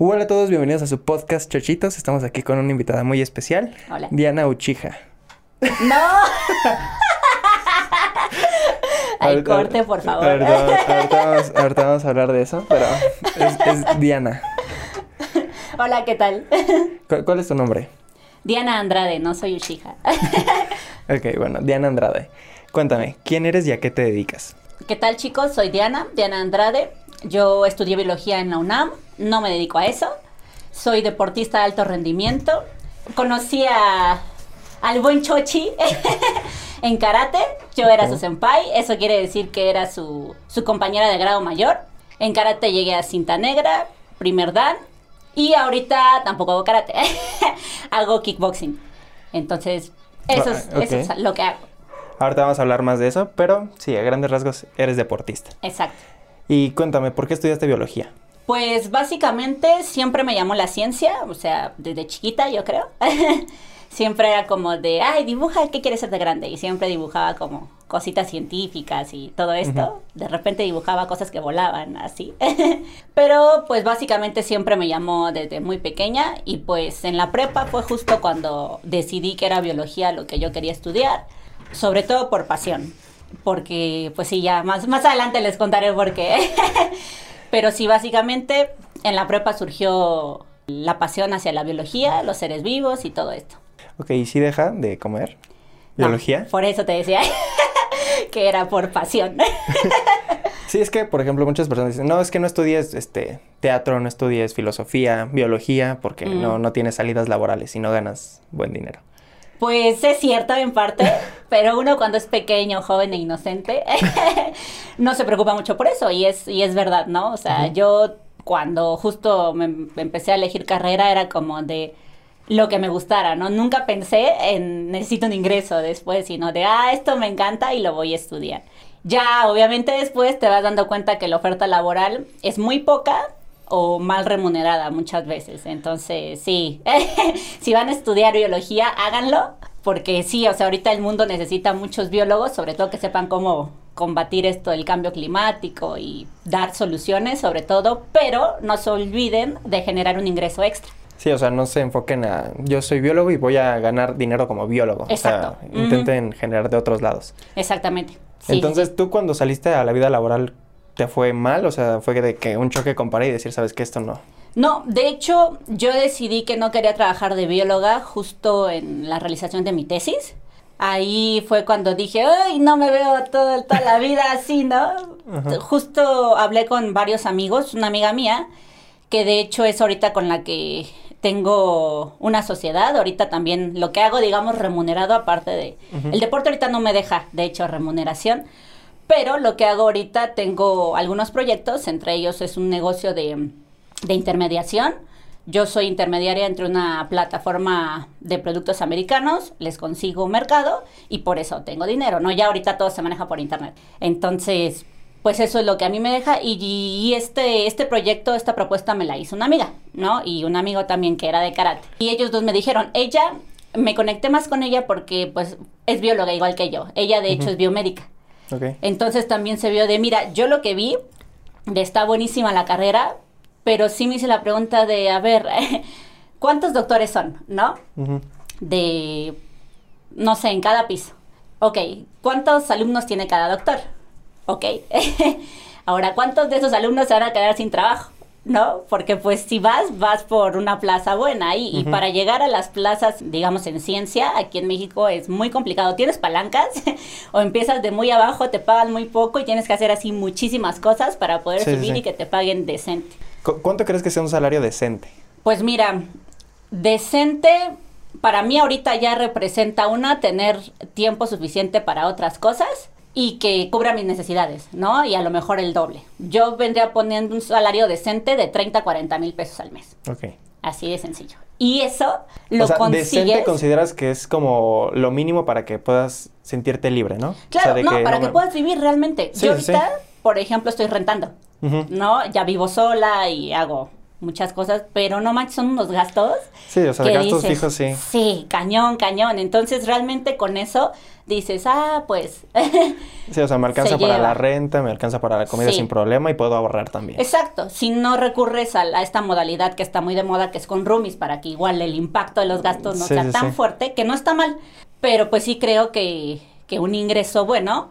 Hola a todos, bienvenidos a su podcast Chochitos. Estamos aquí con una invitada muy especial, Hola. Diana Uchija. ¡No! Ay, Ahorita- corte, por favor. Ahorita, ahorita vamos, ahorita vamos a hablar de eso, pero es, es Diana. Hola, ¿qué tal? ¿Cuál, cuál es tu nombre? Diana Andrade, no soy Ushija. Ok, bueno, Diana Andrade. Cuéntame, ¿quién eres y a qué te dedicas? ¿Qué tal, chicos? Soy Diana, Diana Andrade. Yo estudié biología en la UNAM, no me dedico a eso. Soy deportista de alto rendimiento. Conocí a, al buen Chochi en karate. Yo era su senpai, eso quiere decir que era su, su compañera de grado mayor. En karate llegué a cinta negra, primer dan. Y ahorita tampoco hago karate, hago kickboxing. Entonces, eso es, Ah, eso es lo que hago. Ahorita vamos a hablar más de eso, pero sí, a grandes rasgos eres deportista. Exacto. Y cuéntame, ¿por qué estudiaste biología? Pues básicamente siempre me llamó la ciencia, o sea, desde chiquita yo creo. siempre era como de, ay, dibuja, ¿qué quieres ser de grande? Y siempre dibujaba como cositas científicas y todo esto. De repente dibujaba cosas que volaban, así. Pero pues básicamente siempre me llamó desde muy pequeña y pues en la prepa fue justo cuando decidí que era biología lo que yo quería estudiar, sobre todo por pasión. Porque, pues sí, ya más, más adelante les contaré por qué. Pero sí, básicamente en la prepa surgió la pasión hacia la biología, los seres vivos y todo esto. Ok, ¿y si deja de comer? No, ¿Biología? por eso te decía que era por pasión. Sí, es que, por ejemplo, muchas personas dicen, no, es que no estudies este, teatro, no estudies filosofía, biología, porque Mm. no, no tienes salidas laborales y no ganas buen dinero. Pues es cierto en parte, pero uno cuando es pequeño, joven e inocente, no se preocupa mucho por eso y es, y es verdad, ¿no? O sea, yo cuando justo me, me empecé a elegir carrera era como de lo que me gustara, ¿no? Nunca pensé en necesito un ingreso después, sino de, ah, esto me encanta y lo voy a estudiar. Ya, obviamente después te vas dando cuenta que la oferta laboral es muy poca o mal remunerada muchas veces. Entonces, sí, si van a estudiar biología, háganlo, porque sí, o sea, ahorita el mundo necesita muchos biólogos, sobre todo que sepan cómo combatir esto del cambio climático y dar soluciones sobre todo, pero no se olviden de generar un ingreso extra. Sí, o sea, no se enfoquen a, yo soy biólogo y voy a ganar dinero como biólogo. Exacto. O sea, Ujú. intenten generar de otros lados. Exactamente. Sí, Entonces, tú cuando saliste a la vida laboral, ¿te fue mal? O sea, fue de que un choque con y decir, sabes que esto no. No, de hecho, yo decidí que no quería trabajar de bióloga justo en la realización de mi tesis. Ahí fue cuando dije, ay, no me veo todo, toda la vida así, ¿no? Ajá. Justo hablé con varios amigos, una amiga mía, que de hecho es ahorita con la que tengo una sociedad, ahorita también lo que hago, digamos, remunerado aparte de... El deporte ahorita no me deja, de hecho, remuneración, pero lo que hago ahorita tengo algunos proyectos, entre ellos es un negocio de, de intermediación. Yo soy intermediaria entre una plataforma de productos americanos, les consigo un mercado y por eso tengo dinero, ¿no? Ya ahorita todo se maneja por internet. Entonces, pues eso es lo que a mí me deja y, y este, este proyecto, esta propuesta me la hizo una amiga, ¿no? Y un amigo también que era de karate. Y ellos dos me dijeron, ella, me conecté más con ella porque pues es bióloga igual que yo. Ella de hecho es biomédica. Entonces también se vio de, mira, yo lo que vi, de está buenísima la carrera, pero sí me hice la pregunta de, a ver, ¿cuántos doctores son? ¿No? De, no sé, en cada piso. Ok, ¿cuántos alumnos tiene cada doctor? Ok. Ahora, ¿cuántos de esos alumnos se van a quedar sin trabajo? ¿No? Porque pues si vas, vas por una plaza buena y, para llegar a las plazas, digamos, en ciencia, aquí en México es muy complicado. Tienes palancas o empiezas de muy abajo, te pagan muy poco y tienes que hacer así muchísimas cosas para poder sí, subir sí. y que te paguen decente. ¿Cu- ¿Cuánto crees que sea un salario decente? Pues mira, decente para mí ahorita ya representa una tener tiempo suficiente para otras cosas y que cubra mis necesidades, ¿no? Y a lo mejor el doble. Yo vendría poniendo un salario decente de 30 a 40 mil pesos al mes. Ok. Así de sencillo. Y eso lo o sea, consigues. decente consideras que es como lo mínimo para que puedas sentirte libre, ¿no? O sea, Claro, de no, para que me- puedas vivir realmente. Sí, Yo sí. ahorita, por ejemplo, estoy rentando. ¿no? Ya vivo sola y hago muchas cosas, pero no manches, son unos gastos. Sí, o sea, que gastos dices, fijos sí. Sí, cañón, cañón. Entonces, realmente con eso dices, ah, pues. Sí, o sea, me alcanza Se para lleva. la renta, me alcanza para la comida Sí. sin problema y puedo ahorrar también. Exacto, si no recurres a, la- a esta modalidad que está muy de moda, que es con roomies, para que igual el impacto de los gastos no Sí, sea sí, tan fuerte, que no está mal, pero pues sí creo que, que un ingreso bueno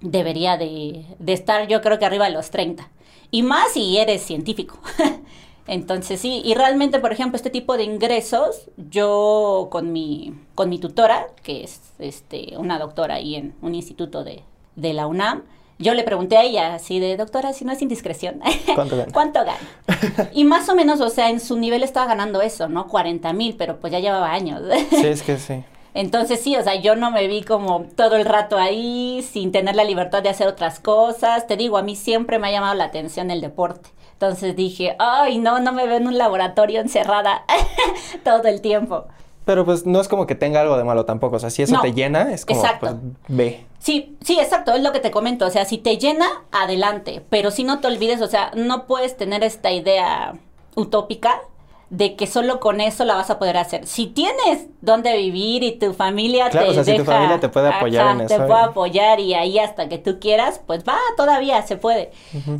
debería de, de estar yo creo que arriba de los 30. Y más si eres científico. Entonces sí, y realmente, por ejemplo, este tipo de ingresos, yo con mi, con mi tutora, que es este, una doctora ahí en un instituto de, de la UNAM, yo le pregunté a ella, así de, doctora, si no es indiscreción, ¿Cuánto gana? ¿cuánto gana? Y más o menos, o sea, en su nivel estaba ganando eso, ¿no? 40 mil, pero pues ya llevaba años. Sí, es que sí. Entonces sí, o sea, yo no me vi como todo el rato ahí, sin tener la libertad de hacer otras cosas. Te digo, a mí siempre me ha llamado la atención el deporte. Entonces dije, ay, no, no me veo en un laboratorio encerrada todo el tiempo. Pero pues no es como que tenga algo de malo tampoco. O sea, si eso No, te llena, es como, exacto. pues, ve. Sí, sí, exacto, es lo que te comento. O sea, si te llena, adelante. Pero si no te olvides, o sea, no puedes tener esta idea utópica de que solo con eso la vas a poder hacer. Si tienes dónde vivir y tu familia Claro, te o sea, si tu deja- familia te puede apoyar en te eso, puede y- apoyar y ahí hasta que tú quieras, pues va, todavía se puede.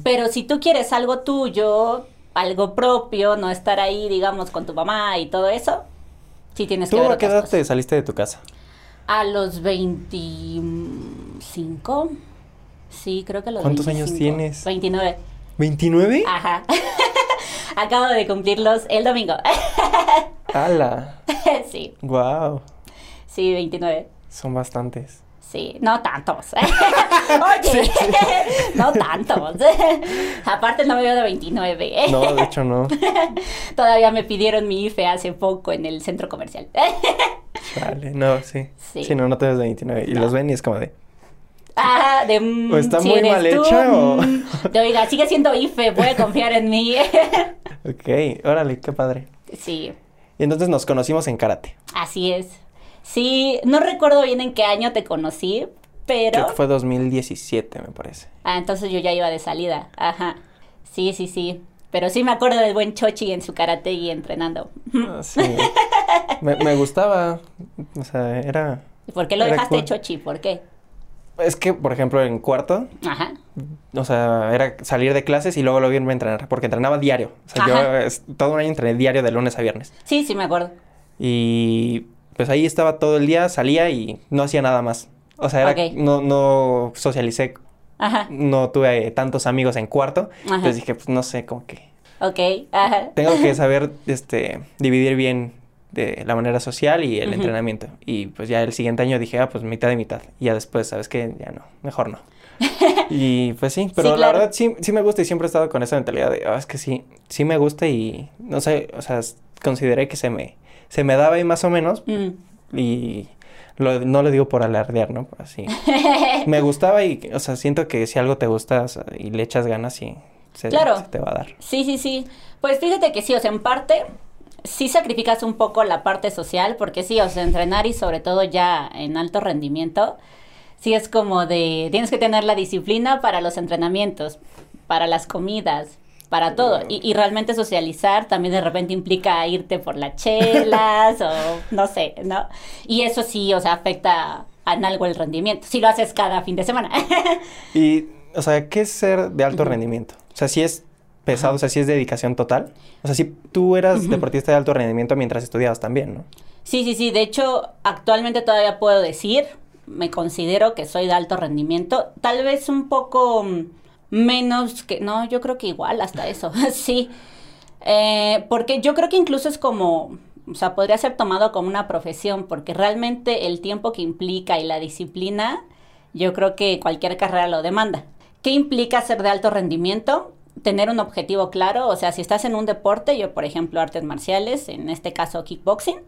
Pero si tú quieres algo tuyo, algo propio, no estar ahí, digamos, con tu mamá y todo eso, sí tienes que ¿Tú ver a qué edad te saliste de tu casa? A los 25. Sí, creo que a los ¿Cuántos años 25. tienes? 29. ¿29? Ajá. Acabo de cumplirlos el domingo. ¡Hala! sí, ¡Wow! sí, 29. Son bastantes. Sí, no tantos. Oye, no tantos. Aparte no me veo de 29. No, de hecho no. Todavía me pidieron mi IFE hace poco en el centro comercial. Vale, no, sí. Sí. Sí, no, no te ves de 29. Y No. los ven y es como de... Ah, de... ¿O está si muy mal hecha o- De oiga, sigue siendo IFE, puede confiar en mí. Ok, órale, qué padre. sí, Y entonces nos conocimos en karate. así es. Sí, no recuerdo bien en qué año te conocí, Creo pero... que fue 2017, me parece. Ah, entonces yo ya iba de salida. Ajá. Sí, sí, sí. Pero sí me acuerdo del buen Chochi en su karate y entrenando. Ah, sí. me, me gustaba. O sea, era... ¿Por qué lo dejaste cool. Chochi? ¿Por qué? Es que, por ejemplo, en cuarto, Ajá. o sea, era salir de clases y luego luego irme a entrenar, porque entrenaba diario. O sea, yo es- todo un año entrené diario de lunes a viernes. Sí, sí me acuerdo. Y pues ahí estaba todo el día, salía y no hacía nada más. O sea, era, no, no socialicé, Ajá. no tuve tantos amigos en cuarto. Ajá. Entonces dije, pues no sé, como que Ok. Ajá. tengo que saber este, dividir bien de la manera social y el entrenamiento. Y pues ya el siguiente año dije, ah, pues mitad y mitad. Y ya después, ¿sabes qué? Ya no, mejor no. y pues sí, pero la claro. verdad sí, sí me gusta y siempre he estado con esa mentalidad de, ah, es que sí, sí me gusta y no sé, o sea, consideré que se me, se me daba ahí más o menos Mm. y lo- no lo digo por alardear, ¿no? Así. me gustaba y, o sea, siento que si algo te gusta y le echas ganas, sí, se, Claro. se te va a dar. Sí, sí, sí. Pues fíjate que sí, o sea, en parte sí sacrificas un poco la parte social, porque sí, o sea, entrenar y sobre todo ya en alto rendimiento, sí es como de, tienes que tener la disciplina para los entrenamientos, para las comidas, para todo. Y, y realmente socializar también de repente implica irte por las chelas o no sé, ¿no? Y eso sí, o sea, afecta en algo el rendimiento, si lo haces cada fin de semana. Y, o sea, ¿qué es ser de alto rendimiento? O sea, si es pesado, o sea, si es dedicación total. O sea, si tú eras deportista de alto rendimiento mientras estudiabas también, ¿no? Sí, sí, sí. De hecho, actualmente todavía puedo decir, me considero que soy de alto rendimiento. Tal vez un poco mm, menos que... No, yo creo que igual hasta eso. sí. Eh, porque yo creo que incluso es como... O sea, podría ser tomado como una profesión, porque realmente el tiempo que implica y la disciplina, yo creo que cualquier carrera lo demanda. ¿Qué implica ser de alto rendimiento? Tener un objetivo claro, o sea, si estás en un deporte, yo por ejemplo artes marciales, en este caso kickboxing,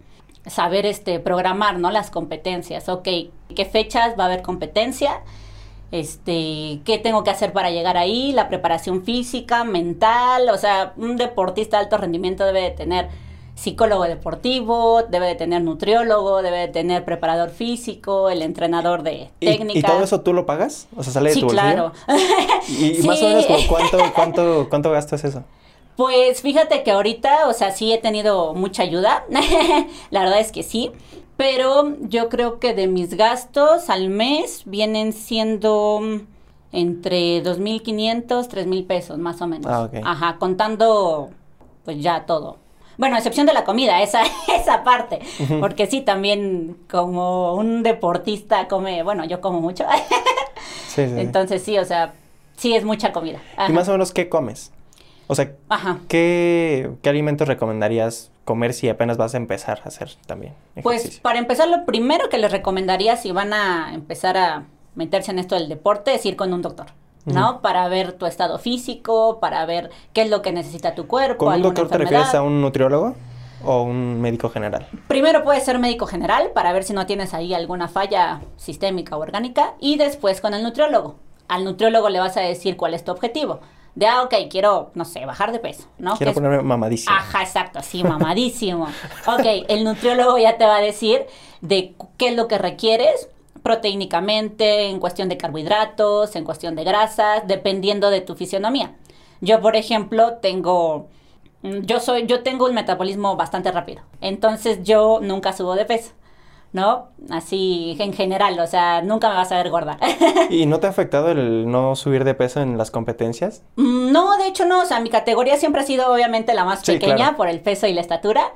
saber este programar, ¿no? Las competencias, ok, ¿qué fechas va a haber competencia? Este, ¿qué tengo que hacer para llegar ahí? La preparación física, mental, o sea, un deportista de alto rendimiento debe de tener psicólogo deportivo, debe de tener nutriólogo, debe de tener preparador físico, el entrenador de ¿Y, técnica. ¿Y todo eso tú lo pagas? O sea, sale de tu bolsillo. claro. Y, y más o menos, ¿cuánto, cuánto, ¿cuánto gastas eso? Pues fíjate que ahorita, o sea, sí he tenido mucha ayuda. la verdad es que sí. Pero yo creo que de mis gastos al mes vienen siendo entre 2.500, 3.000 pesos, más o menos. Ah, ok. Ajá, contando pues ya todo. Bueno, a excepción de la comida, esa, esa parte. Porque sí, también como un deportista come, bueno, yo como mucho. Sí, sí, sí. Entonces sí, o sea, sí es mucha comida. Ajá. ¿Y más o menos qué comes? O sea, Ajá. ¿qué, qué alimentos recomendarías comer si apenas vas a empezar a hacer también Pues para empezar, lo primero que les recomendaría si van a empezar a meterse en esto del deporte es ir con un doctor, ¿no? Para ver tu estado físico, para ver qué es lo que necesita tu cuerpo. ¿Con un doctor te refieres a un nutriólogo o un médico general? Primero puede ser médico general para ver si no tienes ahí alguna falla sistémica o orgánica y después con el nutriólogo. Al nutriólogo le vas a decir cuál es tu objetivo. De, ah, ok, quiero, no sé, bajar de peso, ¿no? Quiero es- ponerme mamadísimo. Ajá, exacto, sí, mamadísimo. ok, el nutriólogo ya te va a decir de qué es lo que requieres proteínicamente, en cuestión de carbohidratos, en cuestión de grasas, dependiendo de tu fisionomía. Yo, por ejemplo, tengo mm, yo soy yo tengo un metabolismo bastante rápido. Entonces yo nunca subo de peso. ¿No? Así en general, o sea, nunca me vas a ver gorda. ¿Y no te ha afectado el no subir de peso en las competencias? Mm, No, de hecho no, o sea, mi categoría siempre ha sido obviamente la más Sí, pequeña claro. por el peso y la estatura.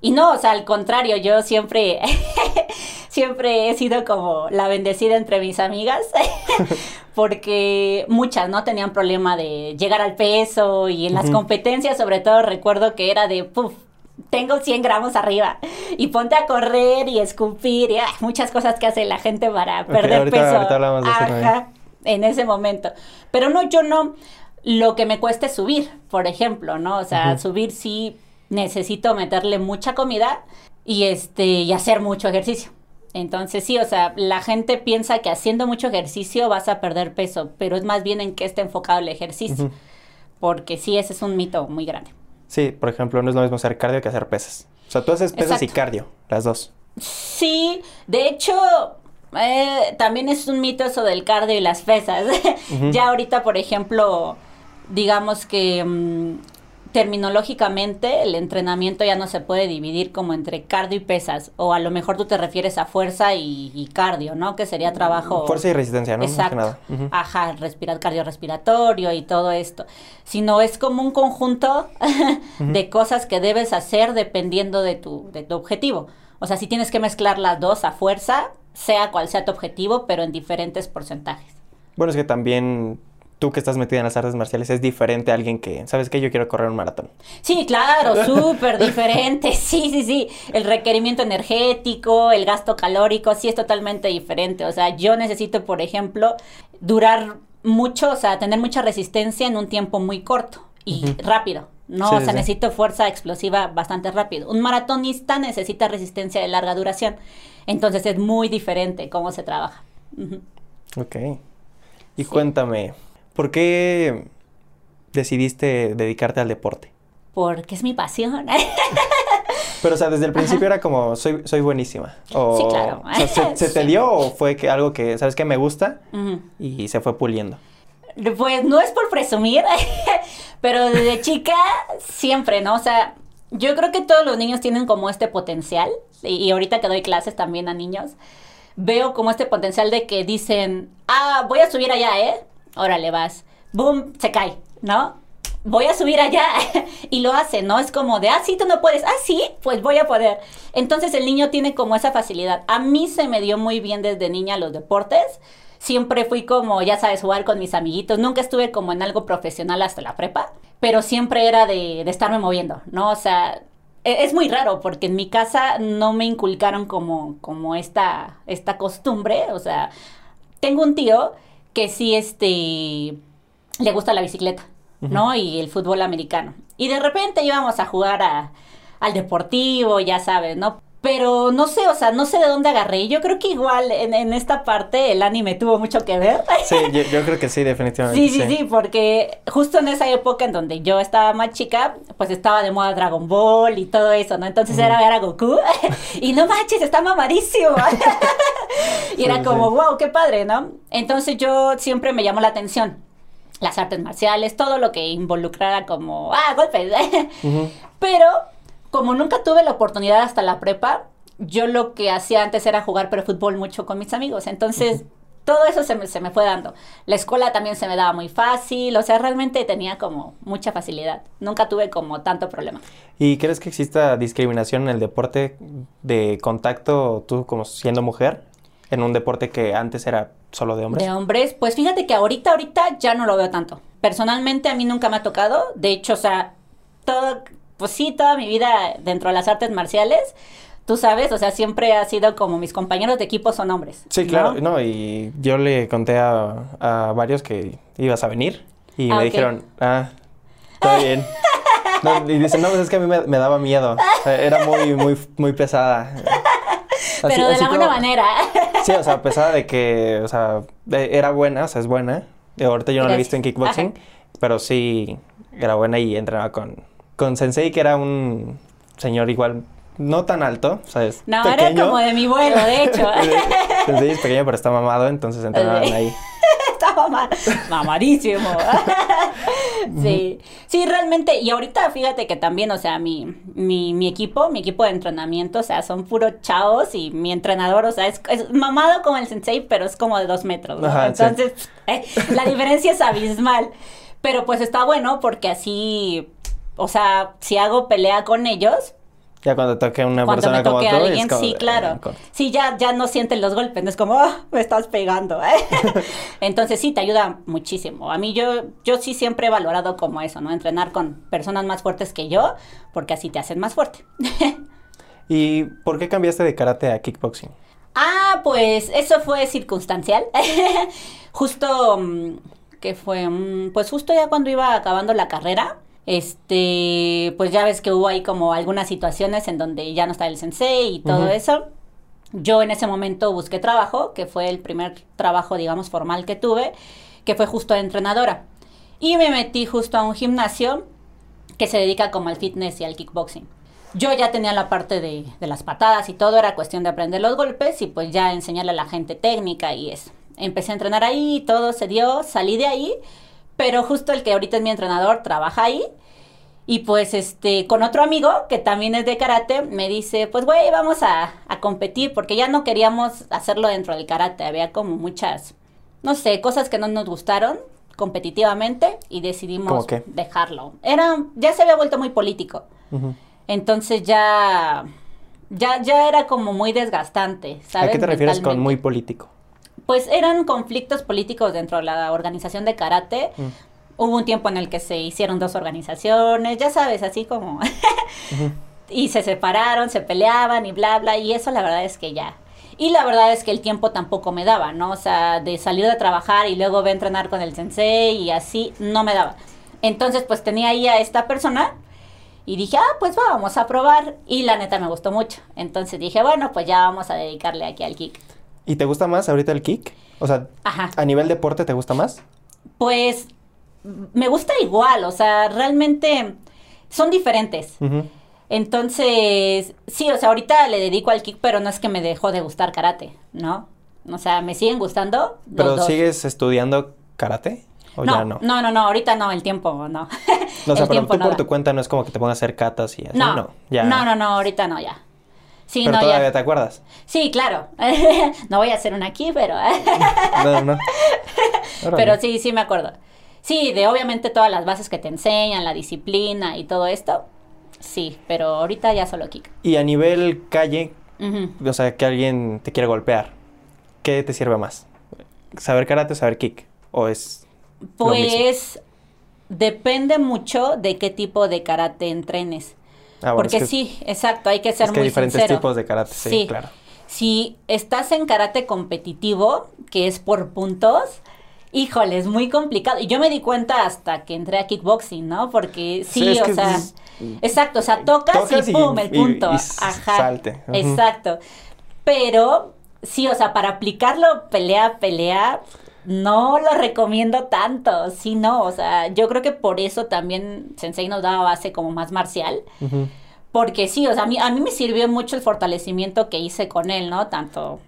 Y no, o sea, al contrario, yo siempre, siempre he sido como la bendecida entre mis amigas, porque muchas, ¿no? Tenían problema de llegar al peso y en las competencias sobre todo recuerdo que era de, puf, tengo 100 gramos arriba y ponte a correr y escupir y ah, muchas cosas que hace la gente para perder ahorita- peso. ahorita hablamos de eso también. Ajá, en ese momento. Pero no, yo no, lo que me cuesta es subir, por ejemplo, ¿no? O sea, subir sí necesito meterle mucha comida y este y hacer mucho ejercicio. Entonces sí, o sea, la gente piensa que haciendo mucho ejercicio vas a perder peso, pero es más bien en qué está enfocado el ejercicio, porque sí, ese es un mito muy grande. Sí, por ejemplo, no es lo mismo hacer cardio que hacer pesas. O sea, tú haces pesas y cardio, las dos. Sí, de hecho, eh, también es un mito eso del cardio y las pesas. Ya ahorita, por ejemplo, digamos que mm, terminológicamente el entrenamiento ya no se puede dividir como entre cardio y pesas, o a lo mejor tú te refieres a fuerza y, y cardio, ¿no? Que sería trabajo... Fuerza y resistencia, ¿no? Exacto. nada. Ajá, respirar cardiorrespiratorio y todo esto. Sino es como un conjunto de cosas que debes hacer dependiendo de tu, de tu objetivo. O sea, si tienes que mezclar las dos a fuerza, sea cual sea tu objetivo, pero en diferentes porcentajes. Bueno, es que también tú que estás metida en las artes marciales es diferente a alguien que, ¿sabes qué? Yo quiero correr un maratón. Sí, claro, súper diferente. Sí, sí, sí. El requerimiento energético, el gasto calórico, sí es totalmente diferente. O sea, yo necesito, por ejemplo, durar mucho, o sea, tener mucha resistencia en un tiempo muy corto y rápido. No, Sí, o sea, sí. necesito fuerza explosiva bastante rápido. Un maratonista necesita resistencia de larga duración. Entonces es muy diferente cómo se trabaja. Ujú. Ok. Y Sí. cuéntame, ¿por qué decidiste dedicarte al deporte? Porque es mi pasión. Pero, o sea, desde el principio era como, soy, soy buenísima. O, Sí, claro. o sea, ¿se, se te dio o fue que algo que, ¿sabes qué? Me gusta y se fue puliendo. Pues no es por presumir, pero desde chica siempre, ¿no? O sea, yo creo que todos los niños tienen como este potencial, y, y ahorita que doy clases también a niños, veo como este potencial de que dicen, ah, voy a subir allá, ¿eh? Órale, vas. Boom, se cae, ¿no? Voy a subir allá y lo hace, ¿no? Es como de, ah, sí, tú no puedes, ah, sí, pues voy a poder. Entonces el niño tiene como esa facilidad. A mí se me dio muy bien desde niña los deportes. Siempre fui como, ya sabes, jugar con mis amiguitos. Nunca estuve como en algo profesional hasta la prepa, pero siempre era de, de estarme moviendo, ¿no? O sea, e- es muy raro porque en mi casa no me inculcaron como, como esta, esta costumbre. O sea, tengo un tío que sí, este, le gusta la bicicleta, ¿no? Y el fútbol americano. Y de repente íbamos a jugar a- al deportivo, ya sabes, ¿no? Pero no sé, o sea, no sé de dónde agarré. Yo creo que igual en, en esta parte el anime tuvo mucho que ver. Sí, yo, yo creo que sí, definitivamente. Sí, sí, sí, porque justo en esa época en donde yo estaba más chica, pues estaba de moda Dragon Ball y todo eso, ¿no? Entonces era ver a Goku y no manches, está mamadísimo. y era Sí, como, sí. wow, qué padre, ¿no? Entonces yo siempre me llamó la atención. las artes marciales, todo lo que involucrara como, ah, golpes. Pero como nunca tuve la oportunidad hasta la prepa, yo lo que hacía antes era jugar pero fútbol mucho con mis amigos. Entonces, todo eso se me, se me fue dando. La escuela también se me daba muy fácil, o sea, realmente tenía como mucha facilidad. Nunca tuve como tanto problema. ¿Y crees que exista discriminación en el deporte de contacto, tú como siendo mujer, en un deporte que antes era solo de hombres? De hombres, pues fíjate que ahorita, ahorita ya no lo veo tanto. Personalmente a mí nunca me ha tocado. De hecho, o sea, todo, pues sí, toda mi vida dentro de las artes marciales, tú sabes, o sea, siempre ha sido como mis compañeros de equipo son hombres. Sí, claro, no, y yo le conté a, a varios que ibas a venir y Ah, me dijeron, ah, está bien. No, y dicen, no, pues es que a mí me, me daba miedo. Sea, era muy, muy, muy pesada. Así- Pero de la buena como- manera. Sí, o sea, pesada de que, o sea, eh, era buena, o sea, es buena. Ahorita yo no la he visto en kickboxing, pero sí era buena y entrenaba con, con Sensei, que era un señor igual, no tan alto, o sea, es No, pequeño. era como de mi vuelo, de hecho. Sensei es pequeño, pero está mamado, entonces entrenaban ahí. Estaba ma- mamadísimo. sí, sí, realmente. Y ahorita fíjate que también, o sea, mi, mi, mi equipo, mi equipo de entrenamiento, o sea, son puros chavos y mi entrenador, o sea, es, es mamado como el sensei, pero es como de dos metros. ¿no? Ajá, sí. Entonces, eh, la diferencia es abismal. Pero pues está bueno porque así, o sea, si hago pelea con ellos, Ya cuando toque una cuando persona me toque a alguien, como sí, claro. Sí, ya, ya no sienten los golpes, no es como, "Ah, me estás pegando. ¿eh?". Entonces sí, te ayuda muchísimo. A mí yo, yo sí siempre he valorado como eso, ¿no? Entrenar con personas más fuertes que yo, porque así te hacen más fuerte. ¿Y por qué cambiaste de karate a kickboxing? Ah, pues eso fue circunstancial. justo, mm, que fue? Mm, Pues justo ya cuando iba acabando la carrera, este, pues ya ves que hubo ahí como algunas situaciones en donde ya no estaba el sensei y todo eso. Yo en ese momento busqué trabajo, que fue el primer trabajo, digamos, formal que tuve, que fue justo de entrenadora. Y me metí justo a un gimnasio que se dedica como al fitness y al kickboxing. Yo ya tenía la parte de, de las patadas y todo, era cuestión de aprender los golpes y pues ya enseñarle a la gente técnica y eso. Empecé a entrenar ahí, todo se dio, salí de ahí, pero justo el que ahorita es mi entrenador trabaja ahí y pues este, con otro amigo que también es de karate, me dice, pues güey, vamos a, a competir porque ya no queríamos hacerlo dentro del karate, había como muchas, no sé, cosas que no nos gustaron competitivamente y decidimos dejarlo. Era, ya se había vuelto muy político. Entonces ya, ya, ya era como muy desgastante, ¿sabes? ¿A qué te refieres con muy político? Pues eran conflictos políticos dentro de la organización de karate. Mm. Hubo un tiempo en el que se hicieron dos organizaciones, ya sabes, así como... y se separaron, se peleaban y bla, bla, y eso la verdad es que ya. Y la verdad es que el tiempo tampoco me daba, ¿no? O sea, de salir de trabajar y luego ve a entrenar con el sensei y así, no me daba. Entonces, pues tenía ahí a esta persona y dije, ah, pues vamos a probar. Y la neta me gustó mucho. Entonces dije, bueno, pues ya vamos a dedicarle aquí al kick. ¿Y te gusta más ahorita el kick? O sea, Ajá. a nivel deporte, ¿te gusta más? Pues me gusta igual, o sea, realmente son diferentes. Entonces, sí, o sea, ahorita le dedico al kick, pero no es que me dejó de gustar karate, ¿no? O sea, me siguen gustando los ¿Pero dos. sigues estudiando karate? ¿O no, ya no? no, no, no, ahorita no, el tiempo no. O sea, el pero tú por nada. tu cuenta no es como que te pongas a hacer catas y así, no, no. Ya. no, no, no, ahorita no, ya. Sí, Pero no, todavía ya. te acuerdas. Sí, claro. no voy a hacer una aquí, pero... No, no. Pero sí, sí me acuerdo. Sí, de obviamente todas las bases que te enseñan, la disciplina y todo esto. Sí, pero ahorita ya solo kick. Y a nivel calle, o sea, que alguien te quiere golpear, ¿qué te sirve más? ¿Saber karate o saber kick? ¿O es lo mismo? Pues depende mucho de qué tipo de karate entrenes. Ah, bueno, Porque es que- sí, exacto, hay que ser Es que hay muy diferentes sincero. tipos de karate, sí, Sí. claro. Si estás en karate competitivo, que es por puntos, híjole, es muy complicado. Y yo me di cuenta hasta que entré a kickboxing, ¿no? Porque sí, o sea, es- exacto, o sea, tocas, Tocas y y- pum, el y- punto. y Ajá. salte. Exacto. Pero sí, o sea, para aplicarlo pelea a pelea, no lo recomiendo tanto. Sí, no, o sea, yo creo que por eso también Sensei nos daba base como más marcial. Porque sí, o sea, a mí, a mí me sirvió mucho el fortalecimiento que hice con él, ¿no? Tanto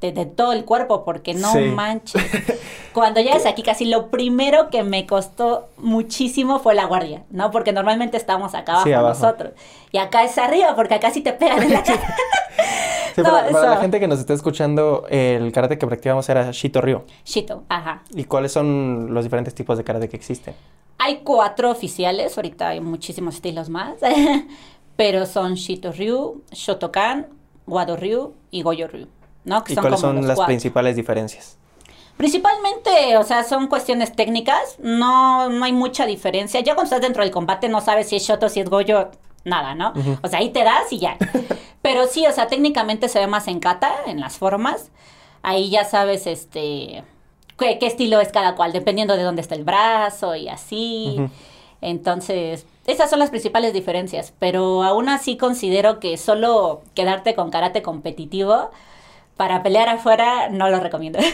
de, de todo el cuerpo, porque no Sí. manches. Cuando llegas aquí, casi lo primero que me costó muchísimo fue la guardia, ¿no? Porque normalmente estamos acá abajo, Sí, abajo. nosotros. Y acá es arriba, porque acá sí te pegan en la cara. Sí, No, para, para la gente que nos está escuchando, el karate que practicamos era Shito Ryu. Shito, ajá. ¿Y cuáles son los diferentes tipos de karate que existen? Hay cuatro oficiales, ahorita hay muchísimos estilos más, pero son Shito Ryu, Shotokan, Wado Ryu y Goyo Ryu, ¿no? Que ¿Y son cuáles como son las cuatro. principales diferencias? Principalmente, o sea, son cuestiones técnicas, no, no hay mucha diferencia. Ya cuando estás dentro del combate no sabes si es Shoto, si es Goyo, nada, ¿no? O sea, ahí te das y ya. Pero sí, o sea, técnicamente se ve más en kata, en las formas. Ahí ya sabes, este, qué, qué estilo es cada cual, dependiendo de dónde está el brazo y así. Entonces, esas son las principales diferencias. Pero aún así considero que solo quedarte con karate competitivo para pelear afuera no lo recomiendo.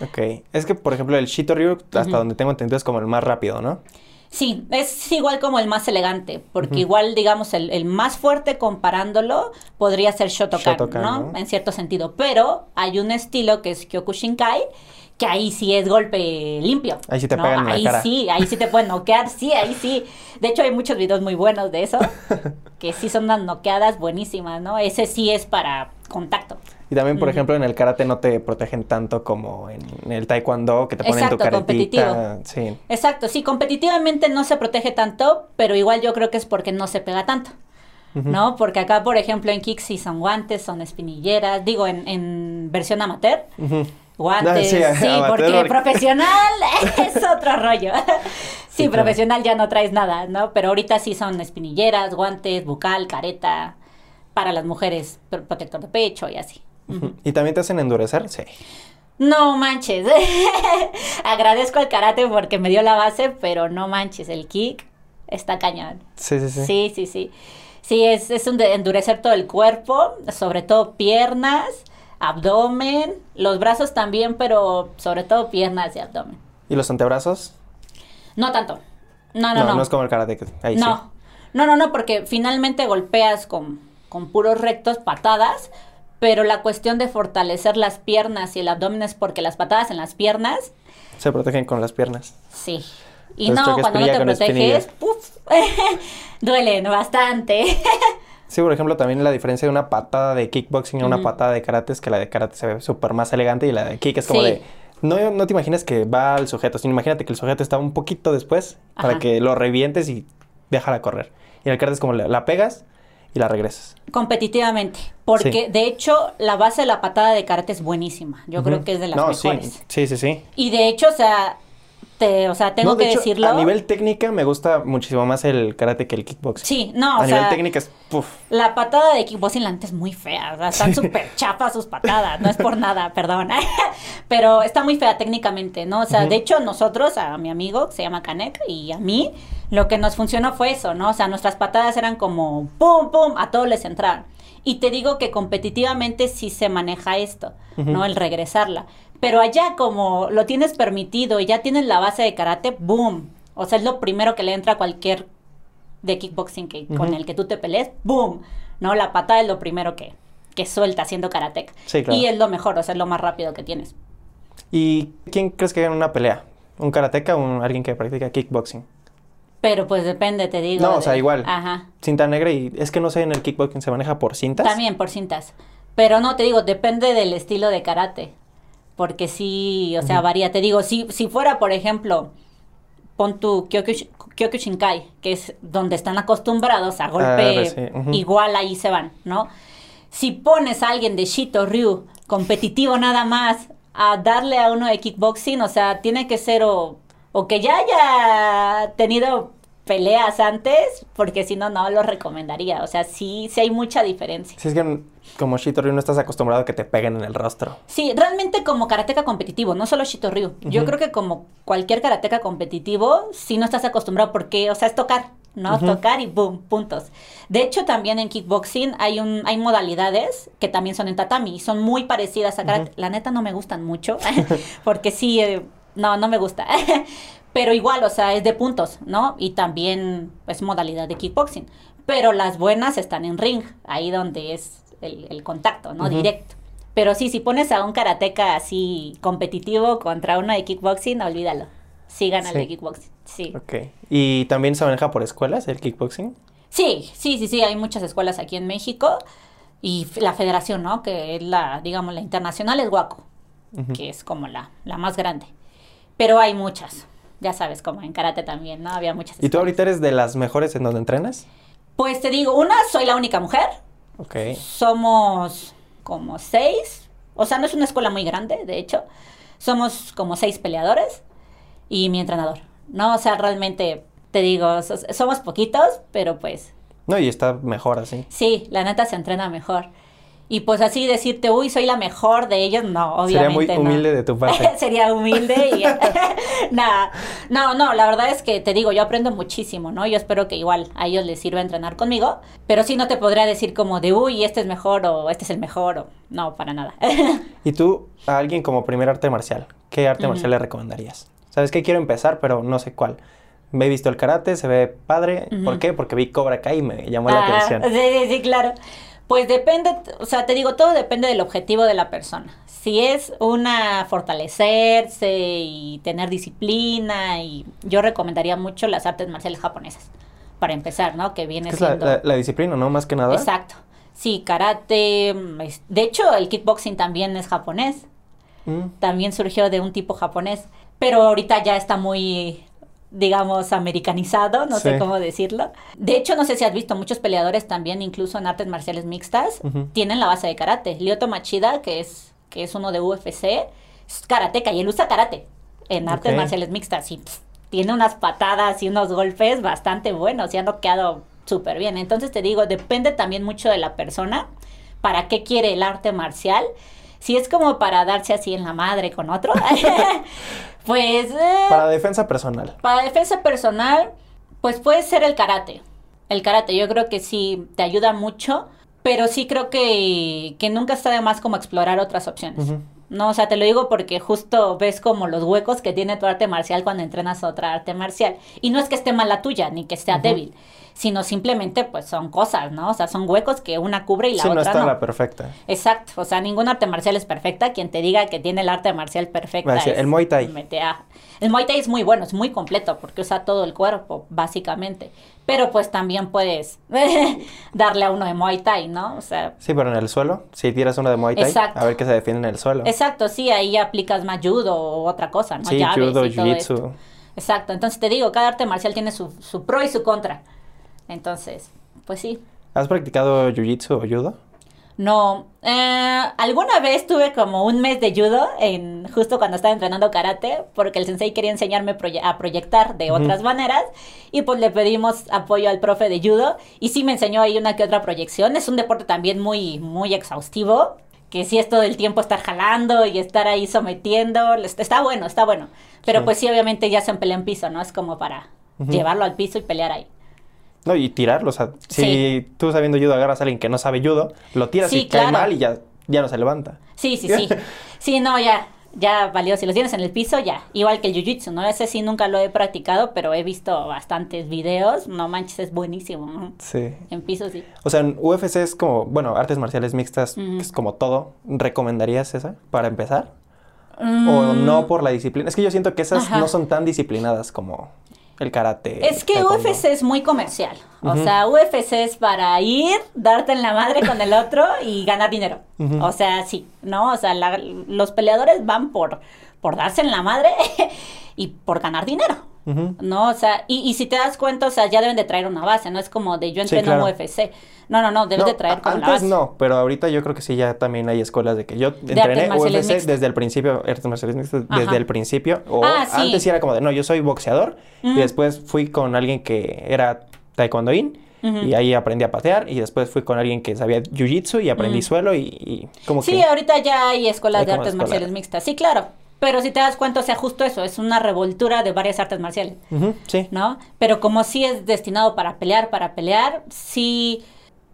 Ok. Es que, por ejemplo, el Shito Ryu, hasta donde tengo entendido, es como el más rápido, ¿no? Sí, es igual como el más elegante, porque igual, digamos, el, el más fuerte comparándolo podría ser Shotokan, Shotokan, ¿no? ¿no? En cierto sentido, pero hay un estilo que es Kyokushinkai, que ahí sí es golpe limpio. Ahí sí te ¿no? pegan en la Ahí cara. sí, ahí sí te pueden noquear, sí, ahí sí. De hecho, hay muchos videos muy buenos de eso, que sí son unas noqueadas buenísimas, ¿no? Ese sí es para contacto. Y también, por ejemplo, en el karate no te protegen tanto como en el taekwondo, que te ponen tu caretita. Sí. Exacto, sí, competitivamente no se protege tanto, pero igual yo creo que es porque no se pega tanto. ¿No? Porque acá, por ejemplo, en Kick sí son guantes, son espinilleras, digo, en, en versión amateur, guantes, Ah, sí, sí, amateur, porque porque- profesional es otro rollo. Sí, Sí, claro. profesional ya no traes nada, ¿no? Pero ahorita sí son espinilleras, guantes, bucal, careta, para las mujeres, pr- protector de pecho y así. ¿Y también te hacen endurecer? Sí. No manches. Agradezco al karate porque me dio la base, pero no manches, el kick está cañón. Sí, sí, sí. Sí, sí, sí. Sí, es, es un de endurecer todo el cuerpo, sobre todo piernas, abdomen, los brazos también, pero sobre todo piernas y abdomen. ¿Y los antebrazos? No tanto. No, no, no. No, es como el karate. que- Ahí no. sí. no, no, no, porque finalmente golpeas con, con puros rectos, patadas, pero la cuestión de fortalecer las piernas y el abdomen es porque las patadas en las piernas Se protegen con las piernas. Sí. Y Entonces, no, cuando no te proteges, espinilla. puf, duelen bastante. Sí, por ejemplo, también la diferencia de una patada de kickboxing a una patada de karate es que la de karate se ve súper más elegante y la de kick es como Sí. de... No, no te imaginas que va al sujeto, sino imagínate que el sujeto está un poquito después para que lo revientes y déjala correr. Y en el karate es como la, la pegas y la regresas. Competitivamente. Porque Sí. de hecho, la base de la patada de karate es buenísima. Yo creo que es de las no, mejores. Sí, sí, sí. sí. Y de hecho, o sea, te, o sea, tengo No, de que hecho, decirlo. A nivel técnica me gusta muchísimo más el karate que el kickboxing. Sí, no, a o nivel sea, técnica es... Puf. la patada de kickboxing la neta es muy fea. O sea, están súper chafas sus patadas. No es por nada, perdón. Pero está muy fea técnicamente, ¿no? O sea, de hecho, nosotros, a mi amigo, que se llama Kanek, y a mí, lo que nos funcionó fue eso, ¿no? O sea, nuestras patadas eran como pum, pum, a todos les entraban. Y te digo que competitivamente sí se maneja esto, ¿no? El regresarla. Pero allá como lo tienes permitido y ya tienes la base de karate, boom. O sea, es lo primero que le entra a cualquier de kickboxing que, con el que tú te pelees, boom. ¿No? La patada es lo primero que, que suelta haciendo karateka. Sí, claro. Y es lo mejor, o sea, es lo más rápido que tienes. ¿Y quién crees que gana una pelea? ¿Un karateca o un- alguien que practica kickboxing? Pero pues depende, te digo. No, o sea, igual. Ajá. Cinta negra y es que no sé, en el kickboxing se maneja por cintas. También por cintas. Pero no, te digo, depende del estilo de karate. Porque sí, o sea, varía. Te digo, si, si fuera, por ejemplo, pon tu Kyokush- Kyokushinkai, que es donde están acostumbrados a golpe, sí, ujú. igual ahí se van, ¿no? Si pones a alguien de Shito Ryu, competitivo nada más, a darle a uno de kickboxing, o sea, tiene que ser o, o que ya haya tenido peleas antes, porque si no, no lo recomendaría. O sea, sí, sí hay mucha diferencia. Si es que como Shito Ryu no estás acostumbrado a que te peguen en el rostro. Sí, realmente como karateka competitivo, no solo Shito Ryu. Yo creo que como cualquier karateka competitivo, si no estás acostumbrado porque, o sea, es tocar, ¿no? Tocar y boom, puntos. De hecho, también en kickboxing hay un hay modalidades que también son en tatami y son muy parecidas a karate. La neta no me gustan mucho porque sí eh, no no me gusta. Pero igual, o sea, es de puntos, ¿no? Y también es modalidad de kickboxing. Pero las buenas están en ring, ahí donde es el, el contacto, ¿no? Directo. Pero sí, si pones a un karateca así competitivo contra uno de kickboxing, olvídalo. Sí gana el de kickboxing. Sí. Ok. ¿Y también se maneja por escuelas el kickboxing? Sí, sí, sí, sí, hay muchas escuelas aquí en México y la federación, ¿no? Que es la, digamos, la internacional es Guaco, que es como la, la más grande. Pero hay muchas, ya sabes, como en karate también, ¿no? Había muchas ¿Y tú ahorita eres de las mejores en donde entrenas? Pues te digo, una, soy la única mujer, Ok. somos como seis, o sea, no es una escuela muy grande, de hecho, somos como seis peleadores y mi entrenador, ¿no? O sea, realmente, te digo, so- somos poquitos, pero pues No, y está mejor así. Sí, la neta se entrena mejor. Y pues así decirte, uy, soy la mejor de ellos, no, Sería obviamente muy no. humilde de tu parte. Sería humilde y... Nah, no, no, la verdad es que te digo, yo aprendo muchísimo, ¿no? Yo espero que igual a ellos les sirva entrenar conmigo, pero sí no te podría decir como de, uy, este es mejor o este es el mejor o... No, para nada. ¿Y tú, a alguien como primer arte marcial, qué arte marcial le recomendarías? ¿Sabes que quiero empezar, pero no sé cuál? Me he visto el karate, se ve padre. ¿Por qué? Porque vi Cobra Kai y me llamó la Ah, atención. Sí, sí, sí, claro. Pues depende, o sea, te digo, todo depende del objetivo de la persona. Si es una fortalecerse y tener disciplina, y yo recomendaría mucho las artes marciales japonesas, para empezar, ¿no? Que viene Es siendo... la- la disciplina, ¿no? Más que nada. Exacto. Sí, karate, de hecho el kickboxing también es japonés, Mm, también surgió de un tipo japonés, pero ahorita ya está muy, digamos, americanizado, no sé cómo decirlo. De hecho, no sé si has visto, muchos peleadores también, incluso en artes marciales mixtas, tienen la base de karate. Lyoto Machida, que es, que es uno de UFC, es karateca y él usa karate en artes marciales mixtas y pff, tiene unas patadas y unos golpes bastante buenos y han quedado súper bien. Entonces te digo, depende también mucho de la persona, para qué quiere el arte marcial. Si es como para darse así en la madre con otro, pues eh, Para defensa personal. para defensa personal, pues puede ser el karate. El karate, yo creo que sí te ayuda mucho, pero sí creo que, que nunca está de más como explorar otras opciones. No, o sea, te lo digo porque justo ves como los huecos que tiene tu arte marcial cuando entrenas otra arte marcial. Y no es que esté mal la tuya, ni que sea débil, sino simplemente pues son cosas, ¿no? O sea, son huecos que una cubre y la Sí, no otra está no. la perfecta. Exacto, o sea, ningún arte marcial es perfecta. Quien te diga que tiene el arte marcial perfecta decir, es el Muay Thai. mete a- El Muay Thai es muy bueno, es muy completo porque usa todo el cuerpo, básicamente. Pero pues también puedes darle a uno de Muay Thai, ¿no? O sea, Sí, pero en el suelo. Si tiras uno de Muay Thai, Exacto. a ver qué se defiende en el suelo. exacto, sí, ahí aplicas más judo o otra cosa, ¿no? sí, Llaves judo, jiu-jitsu. Exacto, entonces te digo, cada arte marcial tiene su, su pro y su contra. Entonces, pues sí. ¿Has practicado jiu-jitsu o judo? No, eh, alguna vez tuve como un mes de judo en justo cuando estaba entrenando karate, porque el sensei quería enseñarme proye- a proyectar de otras maneras y pues le pedimos apoyo al profe de judo y sí me enseñó ahí una que otra proyección. Es un deporte también muy muy exhaustivo, que sí es todo el tiempo estar jalando y estar ahí sometiendo, es- está bueno, está bueno. Pero Sí. pues sí obviamente ya se pelea en piso, ¿no? Es como para llevarlo al piso y pelear ahí. No, y tirarlo. O sea, si Sí. tú sabiendo judo agarras a alguien que no sabe judo, lo tiras Sí, y cae mal y ya, ya no se levanta. Sí, sí, sí. Sí, no, ya, ya valió. Si los tienes en el piso, ya. Igual que el jiu-jitsu, ¿no? Ese sí nunca lo he practicado, pero he visto bastantes videos. No manches, es buenísimo. ¿no? Sí. En piso, sí. O sea, en UFC es como, bueno, artes marciales mixtas, Ujú. es como todo. ¿Recomendarías esa para empezar? ¿O Mm, no por la disciplina? Es que yo siento que esas Ajá. no son tan disciplinadas como el karate. Es que taekwondo. UFC es muy comercial. O sea, UFC es para ir, darte en la madre con el otro y ganar dinero. O sea, sí, ¿no? O sea, la- los peleadores van por, por darse en la madre y por ganar dinero. No, o sea, y, y si te das cuenta, o sea, ya deben de traer una base, no es como de yo Sí, entreno claro. UFC. No, no, no, debes No, de traer como la antes base. no, pero ahorita yo creo que sí ya también hay escuelas de que yo entrené UFC desde el principio, artes marciales mixtas desde el principio. O Ah, sí. antes sí era como de, no, yo soy boxeador y después fui con alguien que era taekwondoín Ujú. y ahí aprendí a patear y después fui con alguien que sabía jiu-jitsu y aprendí suelo y, y como Sí, que... ahorita ya hay escuelas Hay de artes marciales mixtas, sí, claro. Pero si te das cuenta, o sea, justo eso, es una revoltura de varias artes marciales. Sí. ¿no? Pero como sí es destinado para pelear, para pelear, sí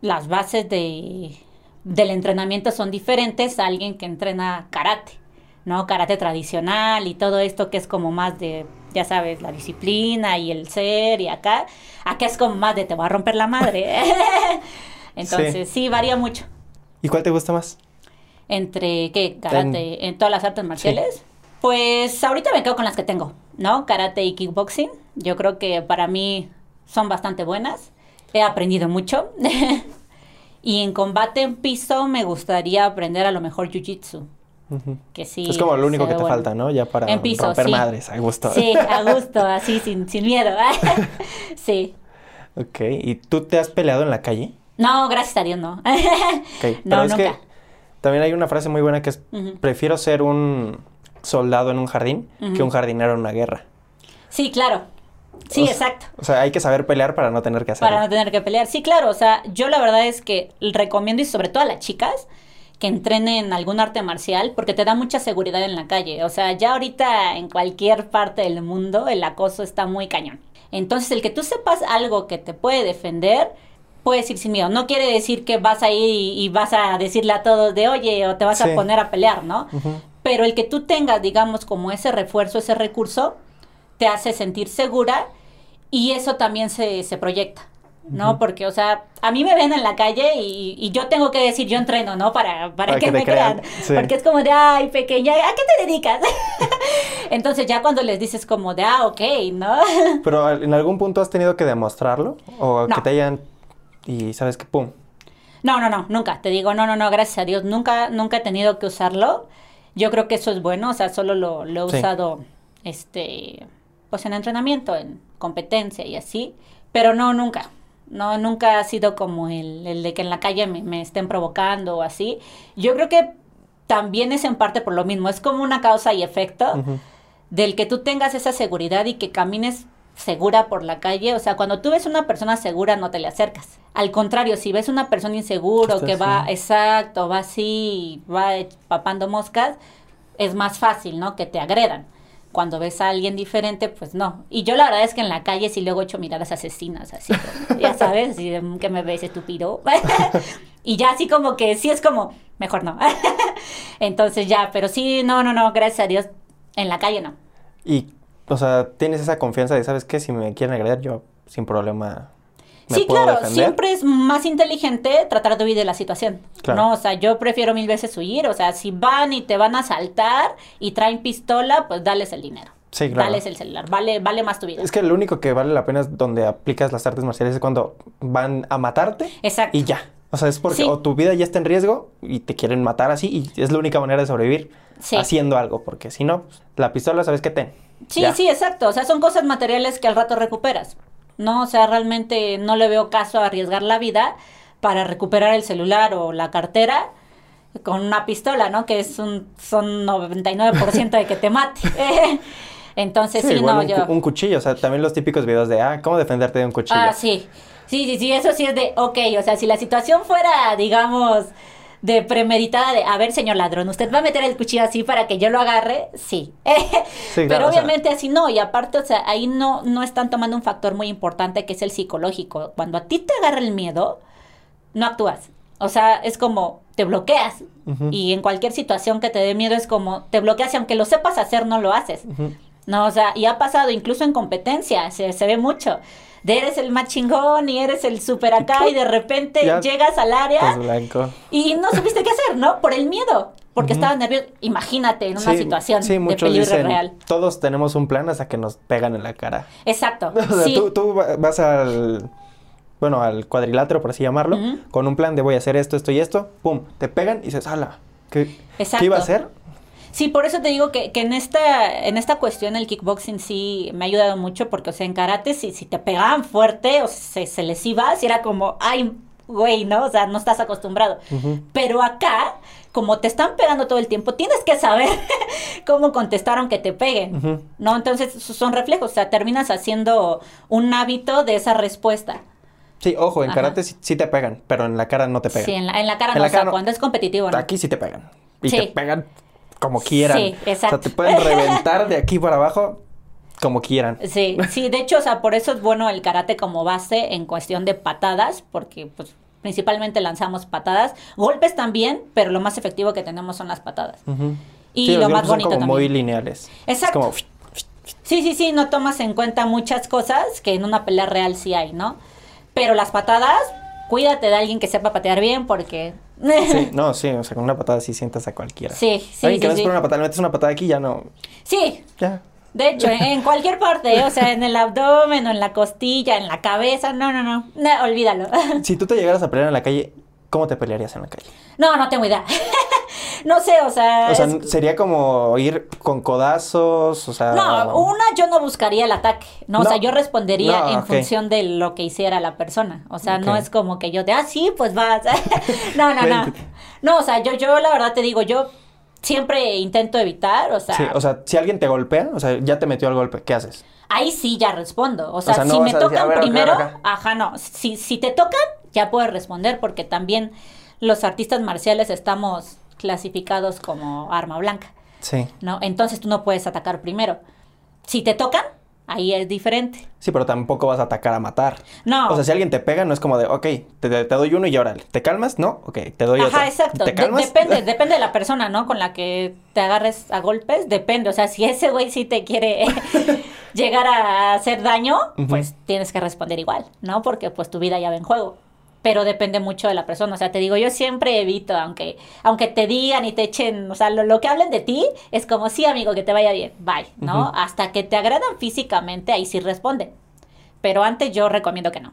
las bases de, del entrenamiento son diferentes a alguien que entrena karate, ¿no? Karate tradicional y todo esto que es como más de, ya sabes, la disciplina y el ser y acá, acá es como más de te va a romper la madre. Entonces sí, varía mucho. ¿Y cuál te gusta más? entre, ¿qué? Karate, en, todas las artes marciales. Pues ahorita me quedo con las que tengo, ¿no? Karate y kickboxing. Yo creo que para mí son bastante buenas. He aprendido mucho. y en combate en piso me gustaría aprender a lo mejor jiu-jitsu. Que sí. Es como lo único que te falta, ¿no? Ya para en piso, romper madres, a gusto. Sí, a gusto, así, sin, sin miedo. sí. Ok, ¿y tú te has peleado en la calle? No, gracias a Dios no. okay. Pero es que también hay una frase muy buena que es, prefiero ser un soldado en un jardín que un jardinero en una guerra. Sí, claro. Sí, exacto. O sea, hay que saber pelear para no tener que hacerlo. Para no tener que pelear. Sí, claro. O sea, yo la verdad es que recomiendo, y sobre todo a las chicas, que entrenen algún arte marcial porque te da mucha seguridad en la calle. O sea, ya ahorita en cualquier parte del mundo el acoso está muy cañón. Entonces, el que tú sepas algo que te puede defender, puedes ir sin miedo. No quiere decir que vas a ir y, vas a decirle a todos de, oye, o te vas a poner a pelear, ¿no? Pero el que tú tengas, digamos, como ese refuerzo, ese recurso, te hace sentir segura y eso también se, se proyecta. ¿no? Porque, o sea, a mí me ven en la calle y, yo tengo que decir, yo entreno, ¿no? Para, para, que, me crean. Porque es como de, ay, pequeña, ¿a qué te dedicas? Entonces ya cuando les dices como de, ah, ok, ¿no? Pero en algún punto has tenido que demostrarlo o que te hayan y sabes que pum. No, no, no, nunca. Te digo, no, no, no, gracias a Dios, nunca, nunca he tenido que usarlo. Yo creo que eso es bueno, o sea, solo lo, he usado, este, pues en entrenamiento, en competencia y así, pero no, nunca. No, nunca ha sido como el, el de que en la calle me, estén provocando o así. Yo creo que también es en parte por lo mismo, es como una causa y efecto del que tú tengas esa seguridad y que camines segura por la calle. O sea, cuando tú ves una persona segura, no te le acercas. Al contrario, si ves una persona inseguro que va, exacto, va así, va papando moscas, es más fácil, ¿no? Que te agredan. Cuando ves a alguien diferente, pues no. Y yo la verdad es que en la calle sí luego hecho miradas asesinas, así, ya sabes, así que me ves estúpido. y ya así como que sí es como, mejor no. Entonces ya, pero sí, no, no, no, gracias a Dios, en la calle no. ¿Y o sea, tienes esa confianza de, ¿sabes qué? Si me quieren agredir, yo sin problema. Me sí, claro, siempre es más inteligente tratar de huir de la situación. No, o sea, yo prefiero mil veces huir. O sea, si van y te van a asaltar y traen pistola, pues dales el dinero. Sí, claro. Dales el celular, vale, vale más tu vida. Es que lo único que vale la pena es donde aplicas las artes marciales es cuando van a matarte. Exacto. Y ya. O sea, es porque o tu vida ya está en riesgo y te quieren matar así y es la única manera de sobrevivir haciendo algo, porque si no, pues, la pistola, ¿sabes qué ten? Sí, sí, exacto. O sea, son cosas materiales que al rato recuperas. No, o sea, realmente no le veo caso a arriesgar la vida para recuperar el celular o la cartera con una pistola, ¿no? Que es un son 99% de que te mate. Entonces, sí, no, un, yo... un cuchillo, o sea, también los típicos videos de, ah, ¿cómo defenderte de un cuchillo? Ah, sí. Sí, sí, sí, eso sí es de, ok, o sea, si la situación fuera, digamos, de premeditada de, a ver, señor ladrón, ¿usted va a meter el cuchillo así para que yo lo agarre? Sí. Pero obviamente así no, y aparte, o sea, ahí no, no están tomando un factor muy importante que es el psicológico. Cuando a ti te agarra el miedo, no actúas. O sea, es como te bloqueas. Y en cualquier situación que te dé miedo es como te bloqueas y aunque lo sepas hacer, no lo haces. No, o sea, y ha pasado incluso en competencia, se, se ve mucho de eres el más chingón y eres el super acá y de repente llegas al área y no supiste qué hacer, ¿no? Por el miedo. Porque estaba estabas nervioso. Imagínate en una situación de peligro real. Todos tenemos un plan hasta que nos pegan en la cara. Exacto. tú, vas al bueno, al cuadrilátero, por así llamarlo, con un plan de voy a hacer esto, esto y esto, pum, te pegan y dices, ala, ¿qué, ¿qué iba a hacer? Sí, por eso te digo que, que, en esta en esta cuestión el kickboxing sí me ha ayudado mucho porque, o sea, en karate si, si te pegaban fuerte o se, se les iba, si era como, ay, güey, ¿no? O sea, no estás acostumbrado. Pero acá, como te están pegando todo el tiempo, tienes que saber cómo contestaron que te peguen, ¿no? Entonces son reflejos, o sea, terminas haciendo un hábito de esa respuesta. Sí, ojo, en karate sí, te pegan, pero en la cara no te pegan. Sí, en la, en la cara no, o sea, cuando es competitivo, ¿no? Aquí sí te pegan. Y te pegan como quieran. Sí, exacto. O sea, te pueden reventar de aquí para abajo como quieran. Sí, sí, de hecho, o sea, por eso es bueno el karate como base en cuestión de patadas, porque pues principalmente lanzamos patadas, golpes también, pero lo más efectivo que tenemos son las patadas. Y lo más bonito son como muy lineales. Exacto. Sí, sí, sí, no tomas en cuenta muchas cosas que en una pelea real sí hay, ¿no? Pero las patadas, cuídate de alguien que sepa patear bien porque Sí, no, sí, o sea, con una patada sí sientas a cualquiera. Sí, sí. Alguien que no es por una patada, le metes una patada aquí ya no. Sí. Ya. De hecho, en cualquier parte, o sea, en el abdomen o en la costilla, en la cabeza, no, no, no, no olvídalo. Si tú te llegaras a pelear en la calle, ¿cómo te pelearías en la calle? No, no tengo idea. no sé, o sea... O sea, sería como ir con codazos, o sea... No, una, yo no buscaría el ataque, no, o sea, yo respondería en función de lo que hiciera la persona, o sea, no es como que yo de, ah, sí, pues vas. no, no, no. No, o sea, yo, yo la verdad te digo, yo siempre intento evitar, o sea... Sí, o sea, si alguien te golpea, o sea, ya te metió el golpe, ¿qué haces? Ahí sí ya respondo. O sea, si me tocan primero, ajá, no. Si, si te tocan, ya puedes responder, porque también los artistas marciales estamos clasificados como arma blanca. Sí. ¿No? Entonces tú no puedes atacar primero. Si te tocan, ahí es diferente. Sí, pero tampoco vas a atacar a matar. No. O sea, si alguien te pega, no es como de, ok, te, doy uno y ahora, ¿te calmas? No, ok, te doy otro. Ajá, exacto. ¿Te calmas? depende, depende de la persona, ¿no? Con la que te agarres a golpes, depende. O sea, si ese güey sí te quiere llegar a hacer daño, pues tienes que responder igual, ¿no? Porque pues tu vida ya va en juego pero depende mucho de la persona. O sea, te digo, yo siempre evito, aunque, aunque te digan y te echen, o sea, lo, que hablen de ti es como, sí, amigo, que te vaya bien, bye, ¿no? Hasta que te agradan físicamente, ahí sí responde. Pero antes yo recomiendo que no.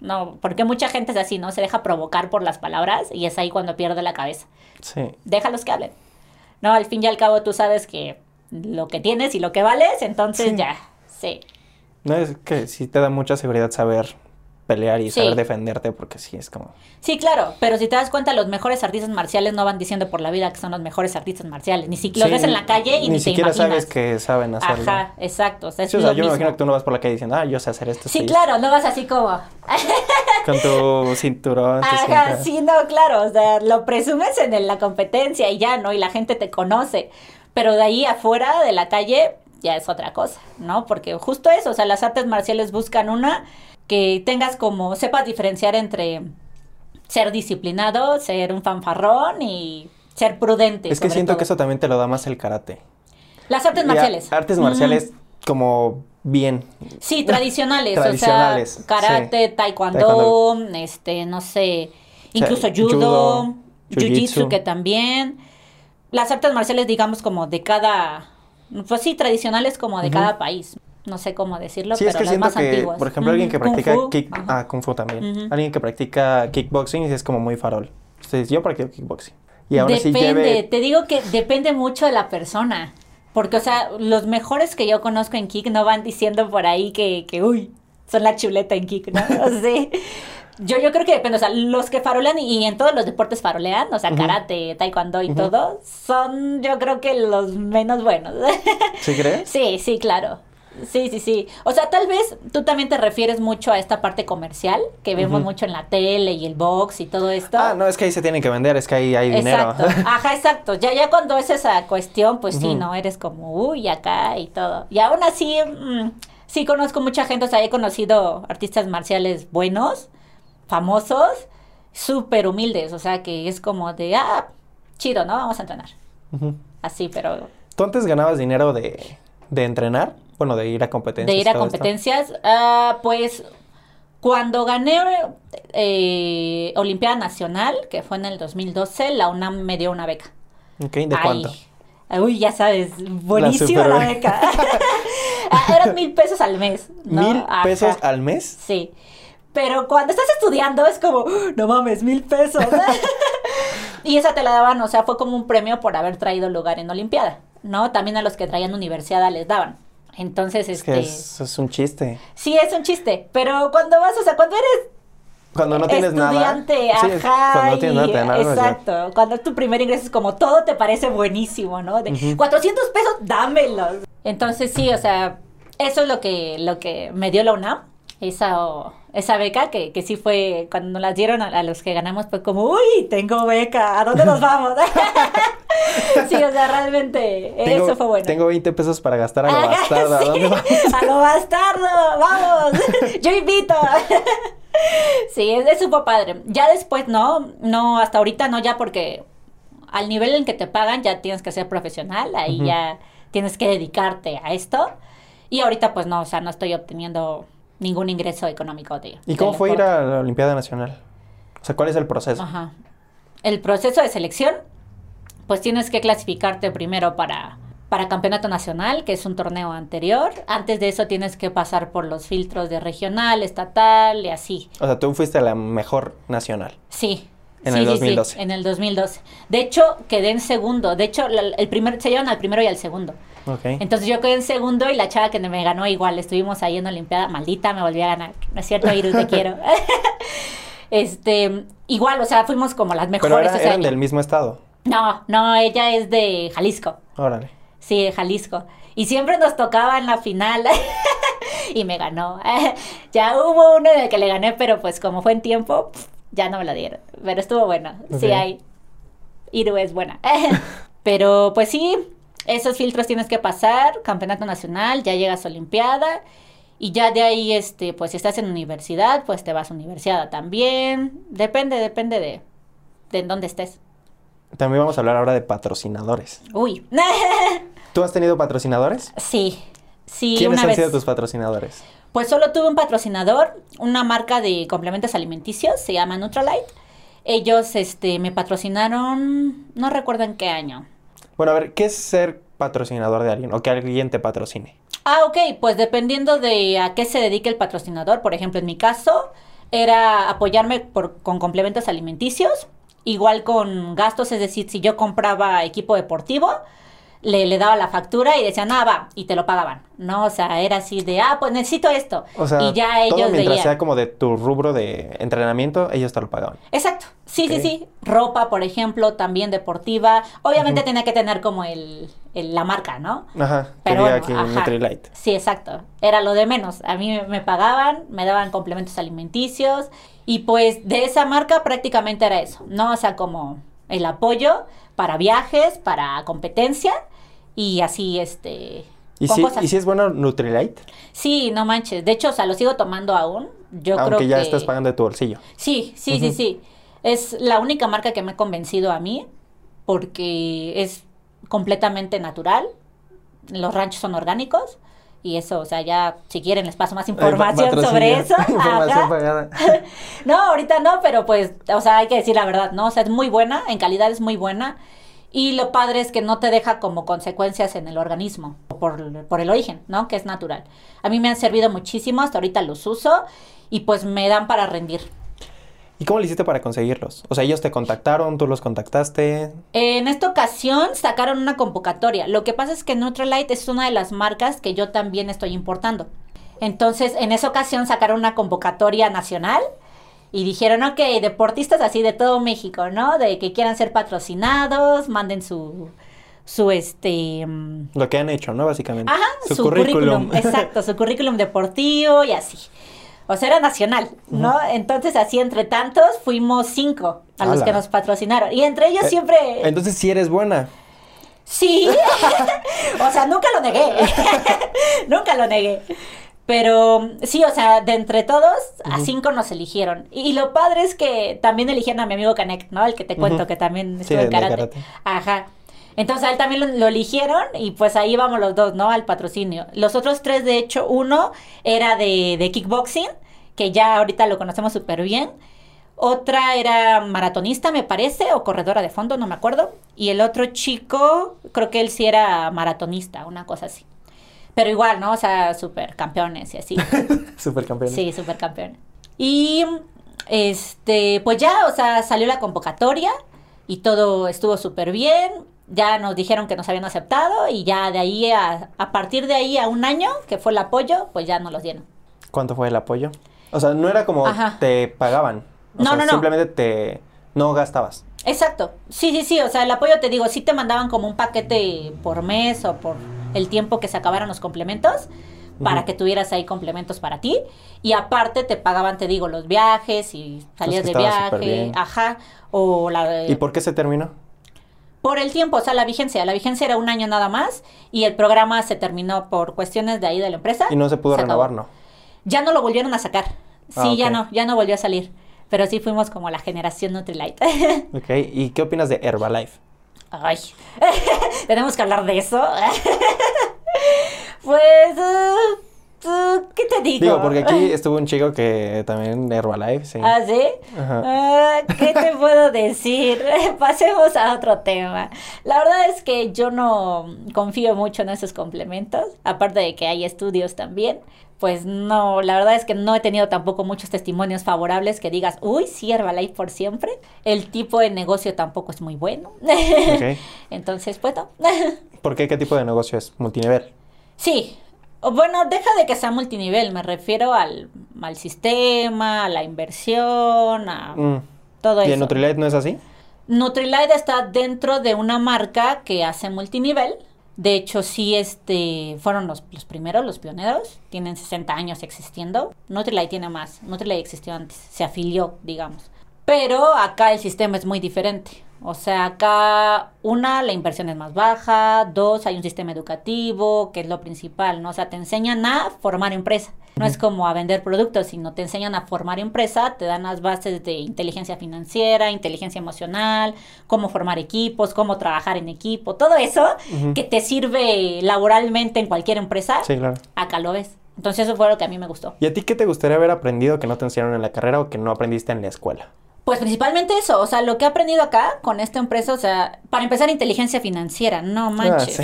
No, porque mucha gente es así, ¿no? Se deja provocar por las palabras y es ahí cuando pierde la cabeza. Sí. Déjalos que hablen. No, al fin y al cabo tú sabes que lo que tienes y lo que vales, entonces ya, sí. No, es que sí te da mucha seguridad saber pelear y saber defenderte porque sí es como... Sí, claro, pero si te das cuenta, los mejores artistas marciales no van diciendo por la vida que son los mejores artistas marciales, ni siquiera los ves en la calle y ni, ni siquiera sabes que saben hacerlo. Ajá, exacto. O sea, yo me imagino que tú no vas por la calle diciendo, ah, yo sé hacer esto. Sí, claro, no vas así como... Con tu cinturón. Ajá, sí, no, claro, o sea, lo presumes en la competencia y ya, ¿no? Y la gente te conoce, pero de ahí afuera de la calle ya es otra cosa, ¿no? Porque justo eso, o sea, las artes marciales buscan una que tengas como, sepas diferenciar entre ser disciplinado, ser un fanfarrón y ser prudente. Es que siento que eso también te lo da más el karate. Las artes marciales. artes marciales como bien. Sí, tradicionales, o sea, karate, taekwondo, este, no sé, incluso judo, jiu-jitsu que también. Las artes marciales, digamos, como de cada, pues sí, tradicionales como de cada país no sé cómo decirlo, pero es que las más que, Por ejemplo, alguien que practica kick, ah, kung fu también. Alguien que practica kickboxing es como muy farol. Entonces, yo practico kickboxing. Y depende, te digo que depende mucho de la persona. Porque, o sea, los mejores que yo conozco en kick no van diciendo por ahí que, que uy, son la chuleta en kick, ¿no? O sea, yo, yo creo que depende, o sea, los que farolean y en todos los deportes farolean, o sea, karate, taekwondo y todo, son yo creo que los menos buenos. ¿Sí crees? Sí, sí, claro. Sí, sí, sí. O sea, tal vez tú también te refieres mucho a esta parte comercial que vemos mucho en la tele y el box y todo esto. Ah, no, es que ahí se tienen que vender, es que ahí hay dinero. Ajá, exacto. Ya, ya cuando es esa cuestión, pues sí, ¿no? Eres como, uy, acá y todo. Y aún así, mm, sí conozco mucha gente, o sea, he conocido artistas marciales buenos, famosos, súper humildes, o sea, que es como de, ah, chido, ¿no? Vamos a entrenar. Así, pero... ¿Tú antes ganabas dinero de, de entrenar? Bueno, de ir a competencias. De ir a competencias, ah, pues cuando gané eh, Olimpiada Nacional, que fue en el 2012, la UNAM me dio una beca. Ok, ¿de cuánto? Uy, ya sabes, buenísima la, beca. Ah, eran mil pesos al mes. ¿Mil pesos al mes? Sí. Pero cuando estás estudiando es como, no mames, mil pesos. y esa te la daban, o sea, fue como un premio por haber traído lugar en Olimpiada, ¿no? También a los que traían universidad les daban. Entonces, es este... Que es, es un chiste. Sí, es un chiste, pero cuando vas, o sea, cuando eres cuando no tienes estudiante, nada. ajá. cuando no tienes nada, Exacto. Cuando es tu primer ingreso es como todo te parece buenísimo, ¿no? De 400 pesos, dámelos. Entonces sí, o sea, eso es lo que, lo que me dio la UNAM. Esa, esa beca que, que sí fue, cuando nos las dieron a, los que ganamos, fue como, uy, tengo beca, ¿a dónde nos vamos? sí, o sea, realmente eso fue bueno. Tengo 20 pesos para gastar a lo bastardo. ¿A dónde vamos? A lo bastardo, vamos. Yo invito. sí, eso fue padre. Ya después no, no, hasta ahorita no, ya porque al nivel en que te pagan ya tienes que ser profesional, ahí ya tienes que dedicarte a esto. Y ahorita pues no, o sea, no estoy obteniendo ningún ingreso económico de ¿Y cómo fue ir a la Olimpiada Nacional? O sea, ¿cuál es el proceso? Ajá. el proceso de selección, pues tienes que clasificarte primero para, para campeonato nacional, que es un torneo anterior. Antes de eso tienes que pasar por los filtros de regional, estatal y así. O sea, tú fuiste la mejor nacional. Sí. En el 2012. Sí, en el 2012. De hecho, quedé en segundo. De hecho, el primer, se llevan al primero y al segundo. Okay. Entonces yo quedé en segundo y la chava que me ganó igual. Estuvimos ahí en la Olimpiada. Maldita, me volví a ganar. No es cierto, Iru, te quiero. este, igual, o sea, fuimos como las mejores. Pero eran del mismo estado. No, no, ella es de Jalisco. Órale. Sí, de Jalisco. Y siempre nos tocaba en la final. y me ganó. ya hubo uno en el que le gané, pero pues como fue en tiempo, ya no me lo dieron. Pero estuvo bueno. Sí hay. Iru es buena. pero pues sí, esos filtros tienes que pasar, campeonato nacional, ya llegas a Olimpiada. Y ya de ahí, este, pues si estás en universidad, pues te vas a universidad también. Depende, depende de, de en dónde estés. También vamos a hablar ahora de patrocinadores. Uy. ¿Tú has tenido patrocinadores? Sí, sí. ¿Quiénes han sido tus patrocinadores? Pues solo tuve un patrocinador, una marca de complementos alimenticios, se llama Nutralite. Ellos este, me patrocinaron, no recuerdo en qué año. Bueno, a ver, ¿qué es ser patrocinador de alguien o que alguien te patrocine? Ah, ok, pues dependiendo de a qué se dedique el patrocinador, por ejemplo, en mi caso, era apoyarme por, con complementos alimenticios, igual con gastos, es decir, si yo compraba equipo deportivo, le, le daba la factura y decían, ah, va, y te lo pagaban, ¿no? O sea, era así de, ah, pues necesito esto. O sea, y ya ellos todo mientras sea como de tu rubro de entrenamiento, ellos te lo pagaban. Exacto, sí, sí, sí. Ropa, por ejemplo, también deportiva. Obviamente tenía que tener como el, la marca, ¿no? Ajá, pero aquí Nutrilite. Sí, exacto. Era lo de menos. A mí me pagaban, me daban complementos alimenticios y pues de esa marca prácticamente era eso, ¿no? O sea, como el apoyo para viajes, para competencia y así, este... ¿Y si, ¿Y si es bueno Nutrilite? Sí, no manches. De hecho, o sea, lo sigo tomando aún. Yo Aunque creo ya estás pagando de tu bolsillo. Sí, sí, sí, sí. Es la única marca que me ha convencido a mí porque es completamente natural. Los ranchos son orgánicos. Y eso, o sea, ya si quieren les paso más información sobre eso. no, ahorita no, pero pues, o sea, hay que decir la verdad, ¿no? O sea, es muy buena, en calidad es muy buena. Y lo padre es que no te deja como consecuencias en el organismo por, por el origen, ¿no? Que es natural. A mí me han servido muchísimo, hasta ahorita los uso y pues me dan para rendir. ¿Y cómo le hiciste para conseguirlos? O sea, ellos te contactaron, tú los contactaste. En esta ocasión sacaron una convocatoria. Lo que pasa es que Nutrilite es una de las marcas que yo también estoy importando. Entonces, en esa ocasión sacaron una convocatoria nacional y dijeron, ok, deportistas así de todo México, ¿no? De que quieran ser patrocinados, manden su, su este... Mm, Lo que han hecho, ¿no? Básicamente. Ajá, su, currículum. Exacto, su currículum deportivo y así. O sea, era nacional, ¿no? Entonces, así entre tantos, fuimos cinco a los que nos patrocinaron. Y entre ellos eh, siempre... Entonces, sí eres buena. Sí. o sea, nunca lo negué. nunca lo negué. Pero sí, o sea, de entre todos, a cinco nos eligieron. Y, lo padre es que también eligieron a mi amigo Canek, ¿no? El que te cuento que también estuvo en karate. Ajá. Entonces a él también lo, eligieron y pues ahí vamos los dos, ¿no? Al patrocinio. Los otros tres, de hecho, uno era de, de kickboxing, que ya ahorita lo conocemos súper bien. Otra era maratonista, me parece, o corredora de fondo, no me acuerdo. Y el otro chico, creo que él sí era maratonista, una cosa así. Pero igual, ¿no? O sea, super campeones y así. super campeones. Sí, super campeones. Y este, pues ya, o sea, salió la convocatoria y todo estuvo súper bien. Ya nos dijeron que nos habían aceptado y ya de ahí, a, a partir de ahí a un año, que fue el apoyo, pues ya nos los dieron. ¿Cuánto fue el apoyo? O sea, no era como te pagaban. O no, sea, no, no. Simplemente te no gastabas. Exacto. Sí, sí, sí. O sea, el apoyo te digo, sí te mandaban como un paquete por mes o por el tiempo que se acabaran los complementos para que tuvieras ahí complementos para ti. Y aparte te pagaban, te digo, los viajes y salías de viaje. Ajá. O la, ¿Y por qué se terminó? Por el tiempo, o sea, la vigencia. La vigencia era un año nada más y el programa se terminó por cuestiones de ahí de la empresa. Y no se pudo renovar, ¿no? Ya no lo volvieron a sacar. Ah, sí, ya no, ya no volvió a salir. Pero sí fuimos como la generación Nutrilite. ok, ¿y qué opinas de Herbalife? Ay, tenemos que hablar de eso. pues, uh, ¿Qué te digo? Digo, porque aquí estuvo un chico que también Herbalife, sí. ¿Ah, sí? Ah, ¿Qué te puedo decir? Pasemos a otro tema. La verdad es que yo no confío mucho en esos complementos, aparte de que hay estudios también. Pues no, la verdad es que no he tenido tampoco muchos testimonios favorables que digas, uy, sí, Herbalife por siempre. El tipo de negocio tampoco es muy bueno. Entonces, pues no. ¿Por qué? ¿Qué tipo de negocio es? ¿Multinivel? Sí, bueno, deja de que sea multinivel, me refiero al, al sistema, a la inversión, a mm. todo eso. ¿Y en Nutrilite no es así? Nutrilite está dentro de una marca que hace multinivel. De hecho, sí, este, fueron los, los primeros, los pioneros. Tienen 60 años existiendo. Nutrilite tiene más. Nutrilite existió antes. Se afilió, digamos. Pero acá el sistema es muy diferente. O sea, acá una, la inversión es más baja, dos, hay un sistema educativo, que es lo principal, ¿no? O sea, te enseñan a formar empresa. No es como a vender productos, sino te enseñan a formar empresa, te dan las bases de inteligencia financiera, inteligencia emocional, cómo formar equipos, cómo trabajar en equipo, todo eso que te sirve laboralmente en cualquier empresa. Sí, claro. Acá lo ves. Entonces eso fue lo que a mí me gustó. ¿Y a ti qué te gustaría haber aprendido que no te enseñaron en la carrera o que no aprendiste en la escuela? Pues principalmente eso, o sea, lo que he aprendido acá con esta empresa, o sea, para empezar inteligencia financiera, no ah, manches.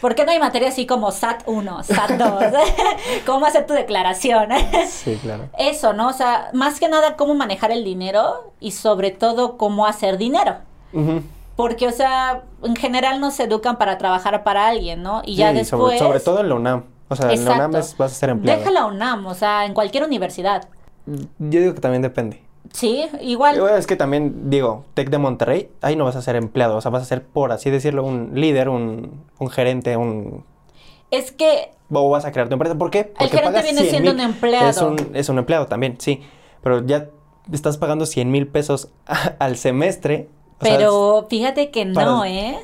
¿Por qué no hay materia así como SAT 1, SAT 2? ¿Cómo hacer tu declaración? sí, claro. Eso, ¿no? O sea, más que nada cómo manejar el dinero y sobre todo cómo hacer dinero. Porque, o sea, en general nos educan para trabajar para alguien, ¿no? Y ya después... Sobre, todo en la UNAM. O sea, en la UNAM vas a ser empleado. Deja la UNAM, o sea, en cualquier universidad. Yo digo que también depende. Sí, igual. Es que también, digo, Tec de Monterrey, ahí no vas a ser empleado, o sea, vas a ser, por así decirlo, un líder, un, un gerente, un... Es que... O vas a crear tu empresa, ¿por qué? Porque el gerente viene siendo un empleado. Es un, es un empleado también, sí, pero ya estás pagando 100 mil pesos al semestre. Pero fíjate que no, ¿eh?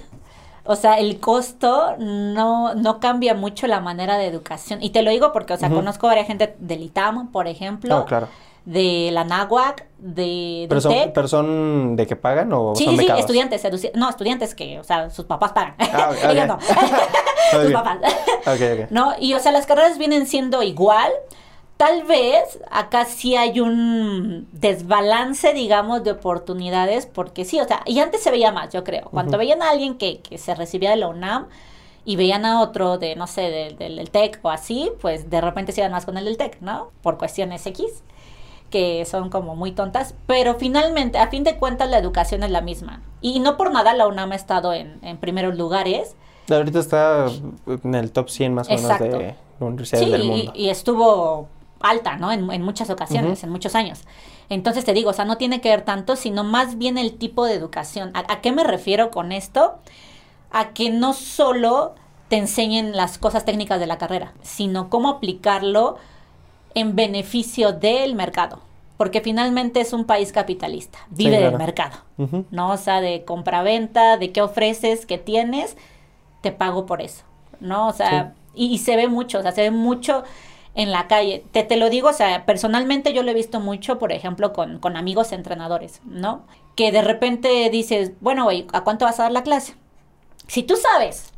O sea, el costo no, no cambia mucho la manera de educación. Y te lo digo porque, o sea, conozco a varias gente del ITAM, por ejemplo. Oh, claro de la NAWAC, de, ¿Pero son, ¿Pero son de que pagan o sí, son Sí, estudiantes, no, estudiantes que, o sea, sus papás pagan. Ah, Ellos no. sus papás. ¿No? Y, o sea, las carreras vienen siendo igual. Tal vez acá sí hay un desbalance, digamos, de oportunidades, porque sí, o sea, y antes se veía más, yo creo. Cuando veían a alguien que, que se recibía de la UNAM, y veían a otro de, no sé, del, del, TEC o así, pues de repente se iban más con el del TEC, ¿no? Por cuestiones X que son como muy tontas, pero finalmente, a fin de cuentas, la educación es la misma. Y no por nada la UNAM ha estado en, primeros lugares. Ahorita está en el top 100 más o menos de universidades del mundo. Y, y estuvo alta, ¿no? En, muchas ocasiones, en muchos años. Entonces te digo, o sea, no tiene que ver tanto, sino más bien el tipo de educación. ¿A, qué me refiero con esto? A que no solo te enseñen las cosas técnicas de la carrera, sino cómo aplicarlo en beneficio del mercado. Porque finalmente es un país capitalista, vive del mercado, ¿no? O sea, de compra-venta, de qué ofreces, qué tienes, te pago por eso, ¿no? O sea, y, se ve mucho, o sea, se ve mucho en la calle. Te, te lo digo, o sea, personalmente yo lo he visto mucho, por ejemplo, con, con amigos entrenadores, ¿no? Que de repente dices, bueno, güey, ¿a cuánto vas a dar la clase? Si tú sabes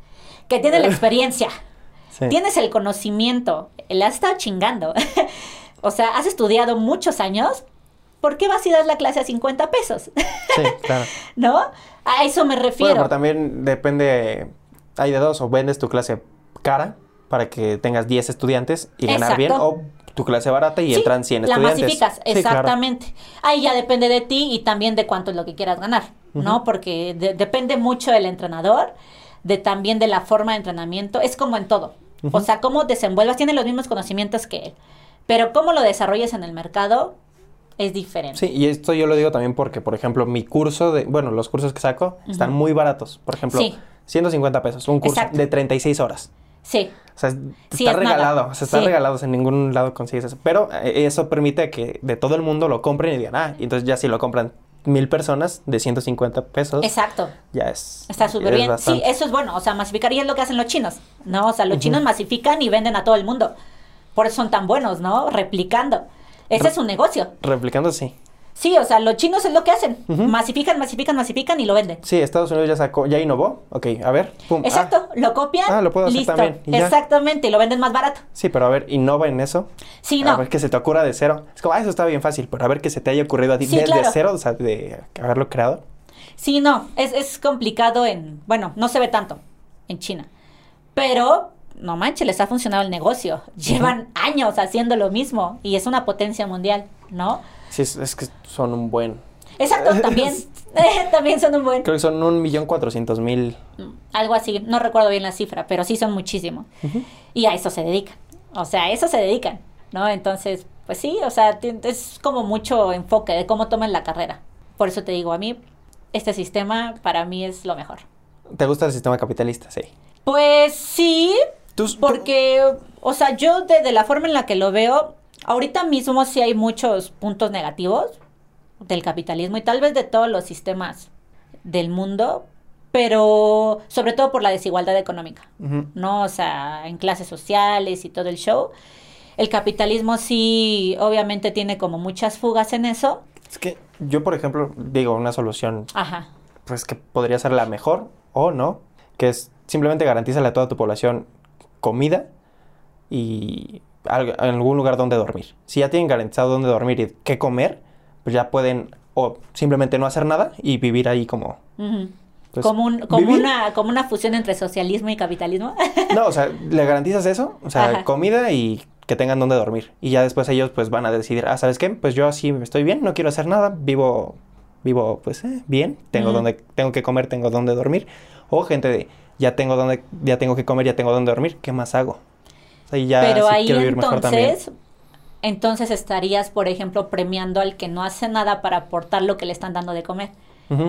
que tienes la experiencia, Tienes el conocimiento, le has estado chingando. o sea, has estudiado muchos años. ¿Por qué vas a dar la clase a 50 pesos? sí, claro. ¿No? A eso me refiero. Bueno, pero también depende, hay de dos, o vendes tu clase cara para que tengas 10 estudiantes y ganar bien, o tu clase barata y entran 100 estudiantes. La masificas, exactamente. Ahí ya depende de ti y también de cuánto es lo que quieras ganar, ¿no? Porque depende mucho del entrenador, de también de la forma de entrenamiento, es como en todo. O sea, cómo desenvuelvas, tiene los mismos conocimientos que él. Pero cómo lo desarrollas en el mercado es diferente. Sí, y esto yo lo digo también porque, por ejemplo, mi curso de, bueno, los cursos que saco están muy baratos. Por ejemplo, 150 pesos, un curso de 36 horas. Sí. O sea, está regalado, o sea, está regalado, en ningún lado consigues eso. Pero eh, eso permite que de todo el mundo lo compren y digan, ah, y entonces ya si lo compran mil personas de 150 pesos. Exacto. Ya es. Está súper bien. Sí, eso es bueno. O sea, masificar y es lo que hacen los chinos. ¿No? O sea, los chinos masifican y venden a todo el mundo. Por eso son tan buenos, ¿no? Replicando. Ese es un negocio. Replicando, sí. Sí, o sea, los chinos es lo que hacen. Masifican, masifican, masifican y lo venden. Sí, Estados Unidos ya sacó, ya innovó. Ok, a ver. Pum. Exacto, ah. lo copian. Ah, lo puedo hacer listo. también. Exactamente, y lo venden más barato. Sí, pero a ver, innova en eso. Sí, no. A ver que se te ocurra de cero. Es como, ah, eso está bien fácil, pero a ver que se te haya ocurrido a ti desde cero, o sea, de haberlo creado. Sí, no, es, es complicado en, bueno, no se ve tanto en China. Pero no manches, les ha funcionado el negocio. Llevan años haciendo lo mismo y es una potencia mundial, ¿no? Sí, es, que son un buen. Exacto, también. también son un buen. Creo que son un millón cuatrocientos mil. Algo así, no recuerdo bien la cifra, pero sí son muchísimos. Y a eso se dedican. O sea, a eso se dedican, ¿no? Entonces, pues sí, o sea, es como mucho enfoque de cómo toman la carrera. Por eso te digo, a mí, este sistema para mí es lo mejor. ¿Te gusta el sistema capitalista? Sí. Pues sí, porque, o sea, yo de, la forma en la que lo veo, ahorita mismo sí hay muchos puntos negativos del capitalismo y tal vez de todos los sistemas del mundo, pero sobre todo por la desigualdad económica, ¿no? O sea, en clases sociales y todo el show. El capitalismo sí, obviamente tiene como muchas fugas en eso. Es que yo, por ejemplo, digo, una solución, Ajá. pues que podría ser la mejor o no, que es simplemente garantizarle a toda tu población comida y algún lugar donde dormir. Si ya tienen garantizado dónde dormir y qué comer, pues ya pueden o simplemente no hacer nada y vivir ahí como... Pues, como, una, como una fusión entre socialismo y capitalismo. no, o sea, le garantizas eso, o sea, comida y que tengan donde dormir. Y ya después ellos pues van a decidir, ah, ¿sabes qué? Pues yo así estoy bien, no quiero hacer nada, vivo, vivo pues eh, bien, tengo, donde, tengo que comer, tengo donde dormir. O gente de, ya tengo donde, ya tengo que comer, ya tengo donde dormir, ¿qué más hago? Ya Pero ahí entonces, entonces estarías, por ejemplo, premiando al que no hace nada para aportar lo que le están dando de comer.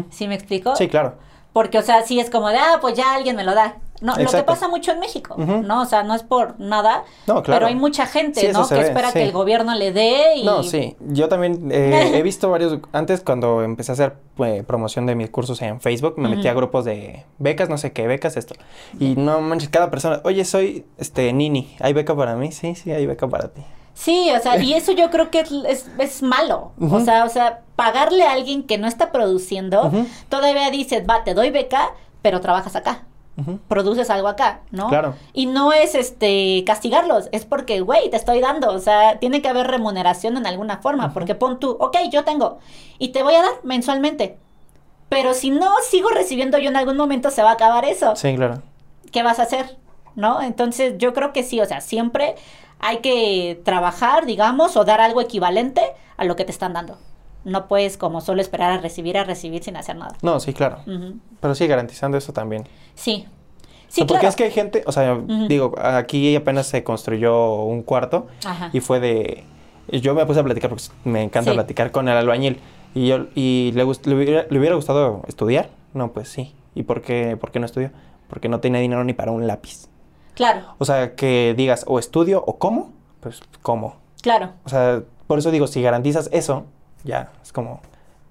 ¿Sí me explico? Sí, claro. Porque, o sea, sí es como de, ah, pues ya alguien me lo da. No, lo que pasa mucho en México, ¿no? O sea, no es por nada, no, claro. pero hay mucha gente, ¿no? Que espera que el gobierno le dé y... No, sí. Yo también eh, he visto varios... Antes, cuando empecé a hacer eh, promoción de mis cursos en Facebook, me metí a grupos de becas, no sé qué, becas, esto. Y no manches, cada persona... Oye, soy, este, Nini, ¿hay beca para mí? Sí, sí, hay beca para ti. Sí, o sea, y eso yo creo que es, es, malo. O sea, o sea, pagarle a alguien que no está produciendo, todavía dices, va, te doy beca, pero trabajas acá. Produces algo acá, ¿no? Claro. Y no es este castigarlos, es porque, güey, te estoy dando, o sea, tiene que haber remuneración en alguna forma, porque pon tú, ok, yo tengo, y te voy a dar mensualmente, pero si no sigo recibiendo yo en algún momento se va a acabar eso. Sí, claro. ¿Qué vas a hacer? ¿No? Entonces yo creo que sí, o sea, siempre hay que trabajar, digamos, o dar algo equivalente a lo que te están dando. No puedes como solo esperar a recibir, a recibir sin hacer nada. No, sí, claro. Pero sí, garantizando eso también. Sí. Sí, Porque es que hay gente, o sea, digo, aquí apenas se construyó un cuarto y fue de... Yo me puse a platicar porque me encanta platicar con el albañil. Y, yo, y le, le, hubiera, le, hubiera, gustado estudiar. No, pues sí. ¿Y por qué, por qué no estudió? Porque no tenía dinero ni para un lápiz. Claro. O sea, que digas o estudio o cómo, pues cómo. Claro. O sea, por eso digo, si garantizas eso, ya, es como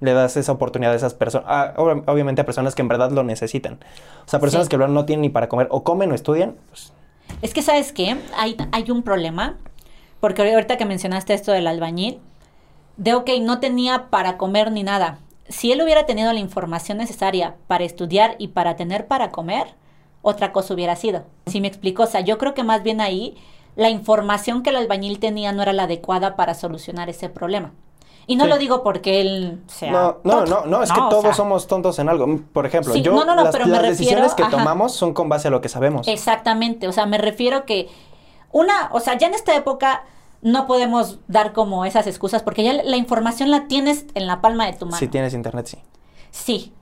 le das esa oportunidad a esas personas, obviamente a personas que en verdad lo necesitan. O sea, personas que no tienen ni para comer, o comen o estudian, pues... Es que, ¿sabes qué? Hay, hay un problema, porque ahorita que mencionaste esto del albañil, de, ok, no tenía para comer ni nada. Si él hubiera tenido la información necesaria para estudiar y para tener para comer, otra cosa hubiera sido. Si me explico, o sea, yo creo que más bien ahí la información que el albañil tenía no era la adecuada para solucionar ese problema. Y no lo digo porque él sea. No, no, no, no, es que todos somos tontos en algo. Por ejemplo, yo. No, no, no, las, pero me las decisiones que tomamos son con base a lo que sabemos. Exactamente. O sea, me refiero que. Una, o sea, ya en esta época no podemos dar como esas excusas porque ya la información la tienes en la palma de tu mano. Si tienes internet, sí. Sí.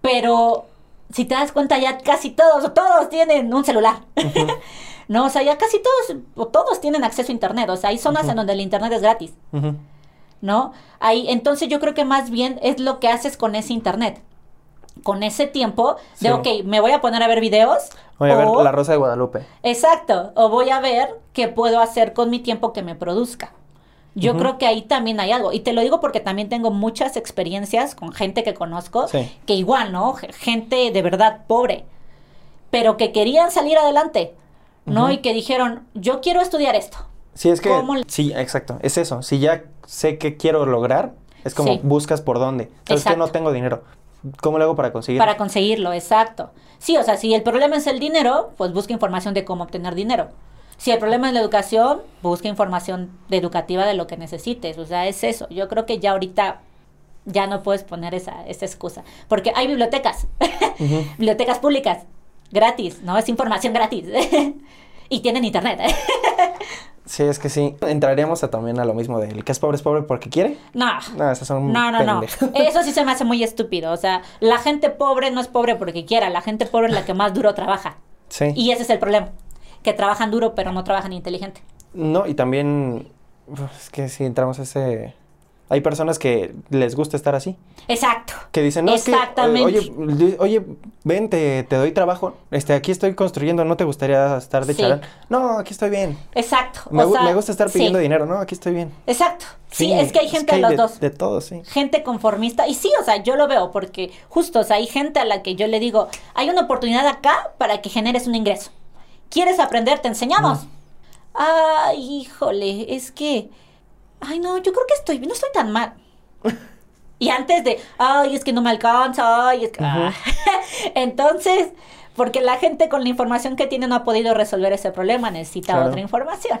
Pero si te das cuenta, ya casi todos, todos tienen un celular. no, o sea, ya casi todos, o todos tienen acceso a internet. O sea, hay zonas en donde el internet es gratis. ¿No? Ahí, entonces yo creo que más bien es lo que haces con ese internet. Con ese tiempo de, ok, me voy a poner a ver videos. Voy a ver La Rosa de Guadalupe. Exacto. O voy a ver qué puedo hacer con mi tiempo que me produzca. Yo creo que ahí también hay algo. Y te lo digo porque también tengo muchas experiencias con gente que conozco, que igual, ¿no? Gente de verdad pobre, pero que querían salir adelante, ¿no? Y que dijeron, yo quiero estudiar esto. Sí, es que... Sí, exacto. Es eso. Si ya sé que quiero lograr, Es como buscas por dónde. Sabes que no tengo dinero. ¿Cómo lo hago para conseguirlo? Para conseguirlo, exacto. Sí, o sea, si el problema es el dinero, pues busca información de cómo obtener dinero. Si el problema es la educación, busca información educativa de lo que necesites. O sea, es eso. Yo creo que ya ahorita ya no puedes poner esa, esa excusa. Porque hay bibliotecas, bibliotecas públicas, gratis, ¿no? Es información gratis. y tienen internet. Sí, es que sí. Entraríamos a, también a lo mismo de el que es pobre es pobre porque quiere. No. No, esas son No, no, no. Eso sí se me hace muy estúpido. O sea, la gente pobre no es pobre porque quiera. La gente pobre es la que más duro trabaja. Sí. Y ese es el problema. Que trabajan duro pero no trabajan inteligente. No, y también... Es que si entramos a ese hay personas que les gusta estar así. Exacto. Que dicen, no, Exactamente. Es que, oye, oye, ven, te, doy trabajo. Este, aquí estoy construyendo, ¿no te gustaría estar de sí. No, aquí estoy bien. Exacto. Me, gusta estar pidiendo dinero, ¿no? Aquí estoy bien. Exacto. Sí, es que hay gente de los dos. De todos, sí. Gente conformista. Y sí, o sea, yo lo veo porque justo, o sea, hay gente a la que yo le digo, hay una oportunidad acá para que generes un ingreso. ¿Quieres aprender? Te enseñamos. Ay, híjole, es que ay, no, yo creo que estoy, no estoy tan mal. y antes de, ay, es que no me alcanza, ay, es que... Ah. Entonces, porque la gente con la información que tiene no ha podido resolver ese problema, necesita otra información.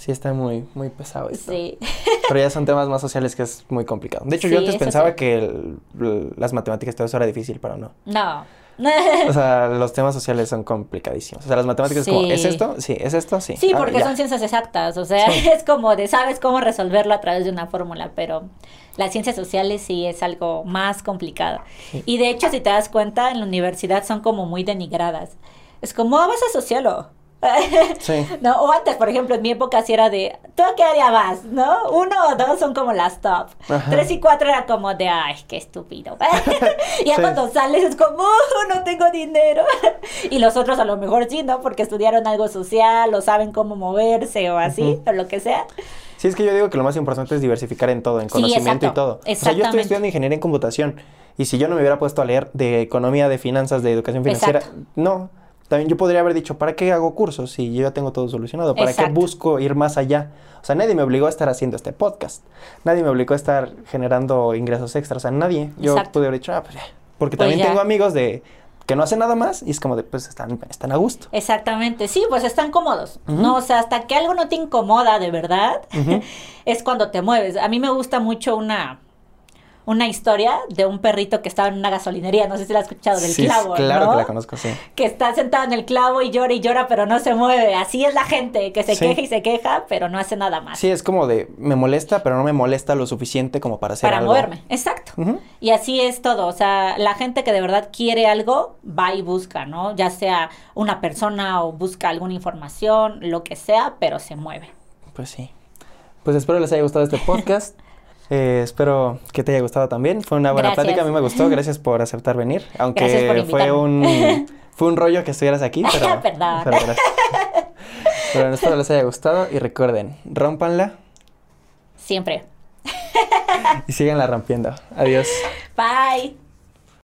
Sí, está muy, muy pesado esto. Sí. Pero ya son temas más sociales que es muy complicado. De hecho, yo antes pensaba que las matemáticas todo eso era difícil, pero no. No. o sea, los temas sociales son complicadísimos. O sea, las matemáticas es como, ¿es esto? Sí, ¿es esto? Sí. Sí, ah, porque son ciencias exactas. O sea, es como de, sabes cómo resolverlo a través de una fórmula, pero las ciencias sociales sí es algo más complicado. Y de hecho, si te das cuenta, en la universidad son como muy denigradas. Es como, ah, vas a socialo. Sí. ¿No? O antes, por ejemplo, en mi época sí era de, ¿tú a qué área vas? ¿No? Uno o dos son como las top. Tres y cuatro era como de, ay, qué estúpido. ya cuando sales es como, oh, no tengo dinero. y los otros a lo mejor sí, ¿no? Porque estudiaron algo social o saben cómo moverse o así, o lo que sea. Sí, es que yo digo que lo más importante es diversificar en todo, en conocimiento y todo. O sea, yo estoy estudiando ingeniería en computación y si yo no me hubiera puesto a leer de economía, de finanzas, de educación financiera, no, también yo podría haber dicho, ¿para qué hago cursos si yo ya tengo todo solucionado? ¿Para qué busco ir más allá? O sea, nadie me obligó a estar haciendo este podcast. Nadie me obligó a estar generando ingresos extras. O sea, nadie. Yo pude haber dicho, ah, pues ya. Porque pues también tengo amigos de que no hacen nada más y es como de, pues están, están a gusto. Exactamente, sí, pues están cómodos, ¿no? O sea, hasta que algo no te incomoda de verdad, es cuando te mueves. A mí me gusta mucho una, una historia de un perrito que estaba en una gasolinería, no sé si la has escuchado, del clavo. Claro que la conozco, sí. Que está sentado en el clavo y llora y llora, pero no se mueve. Así es la gente, que se queja y se queja, pero no hace nada más. Sí, es como de, me molesta, pero no me molesta lo suficiente como para hacer para algo. Para moverme, exacto. Y así es todo, o sea, la gente que de verdad quiere algo, va y busca, ¿no? Ya sea una persona o busca alguna información, lo que sea, pero se mueve. Pues sí. Pues espero les haya gustado este podcast. Eh, espero que te haya gustado también. Fue una buena plática, a mí me gustó. Gracias por aceptar venir. Aunque fue un fue un rollo que estuvieras aquí, pero, Perdón. pero, pero espero les haya gustado y recuerden, rompanla. Siempre. y síganla rompiendo. Adiós. Bye.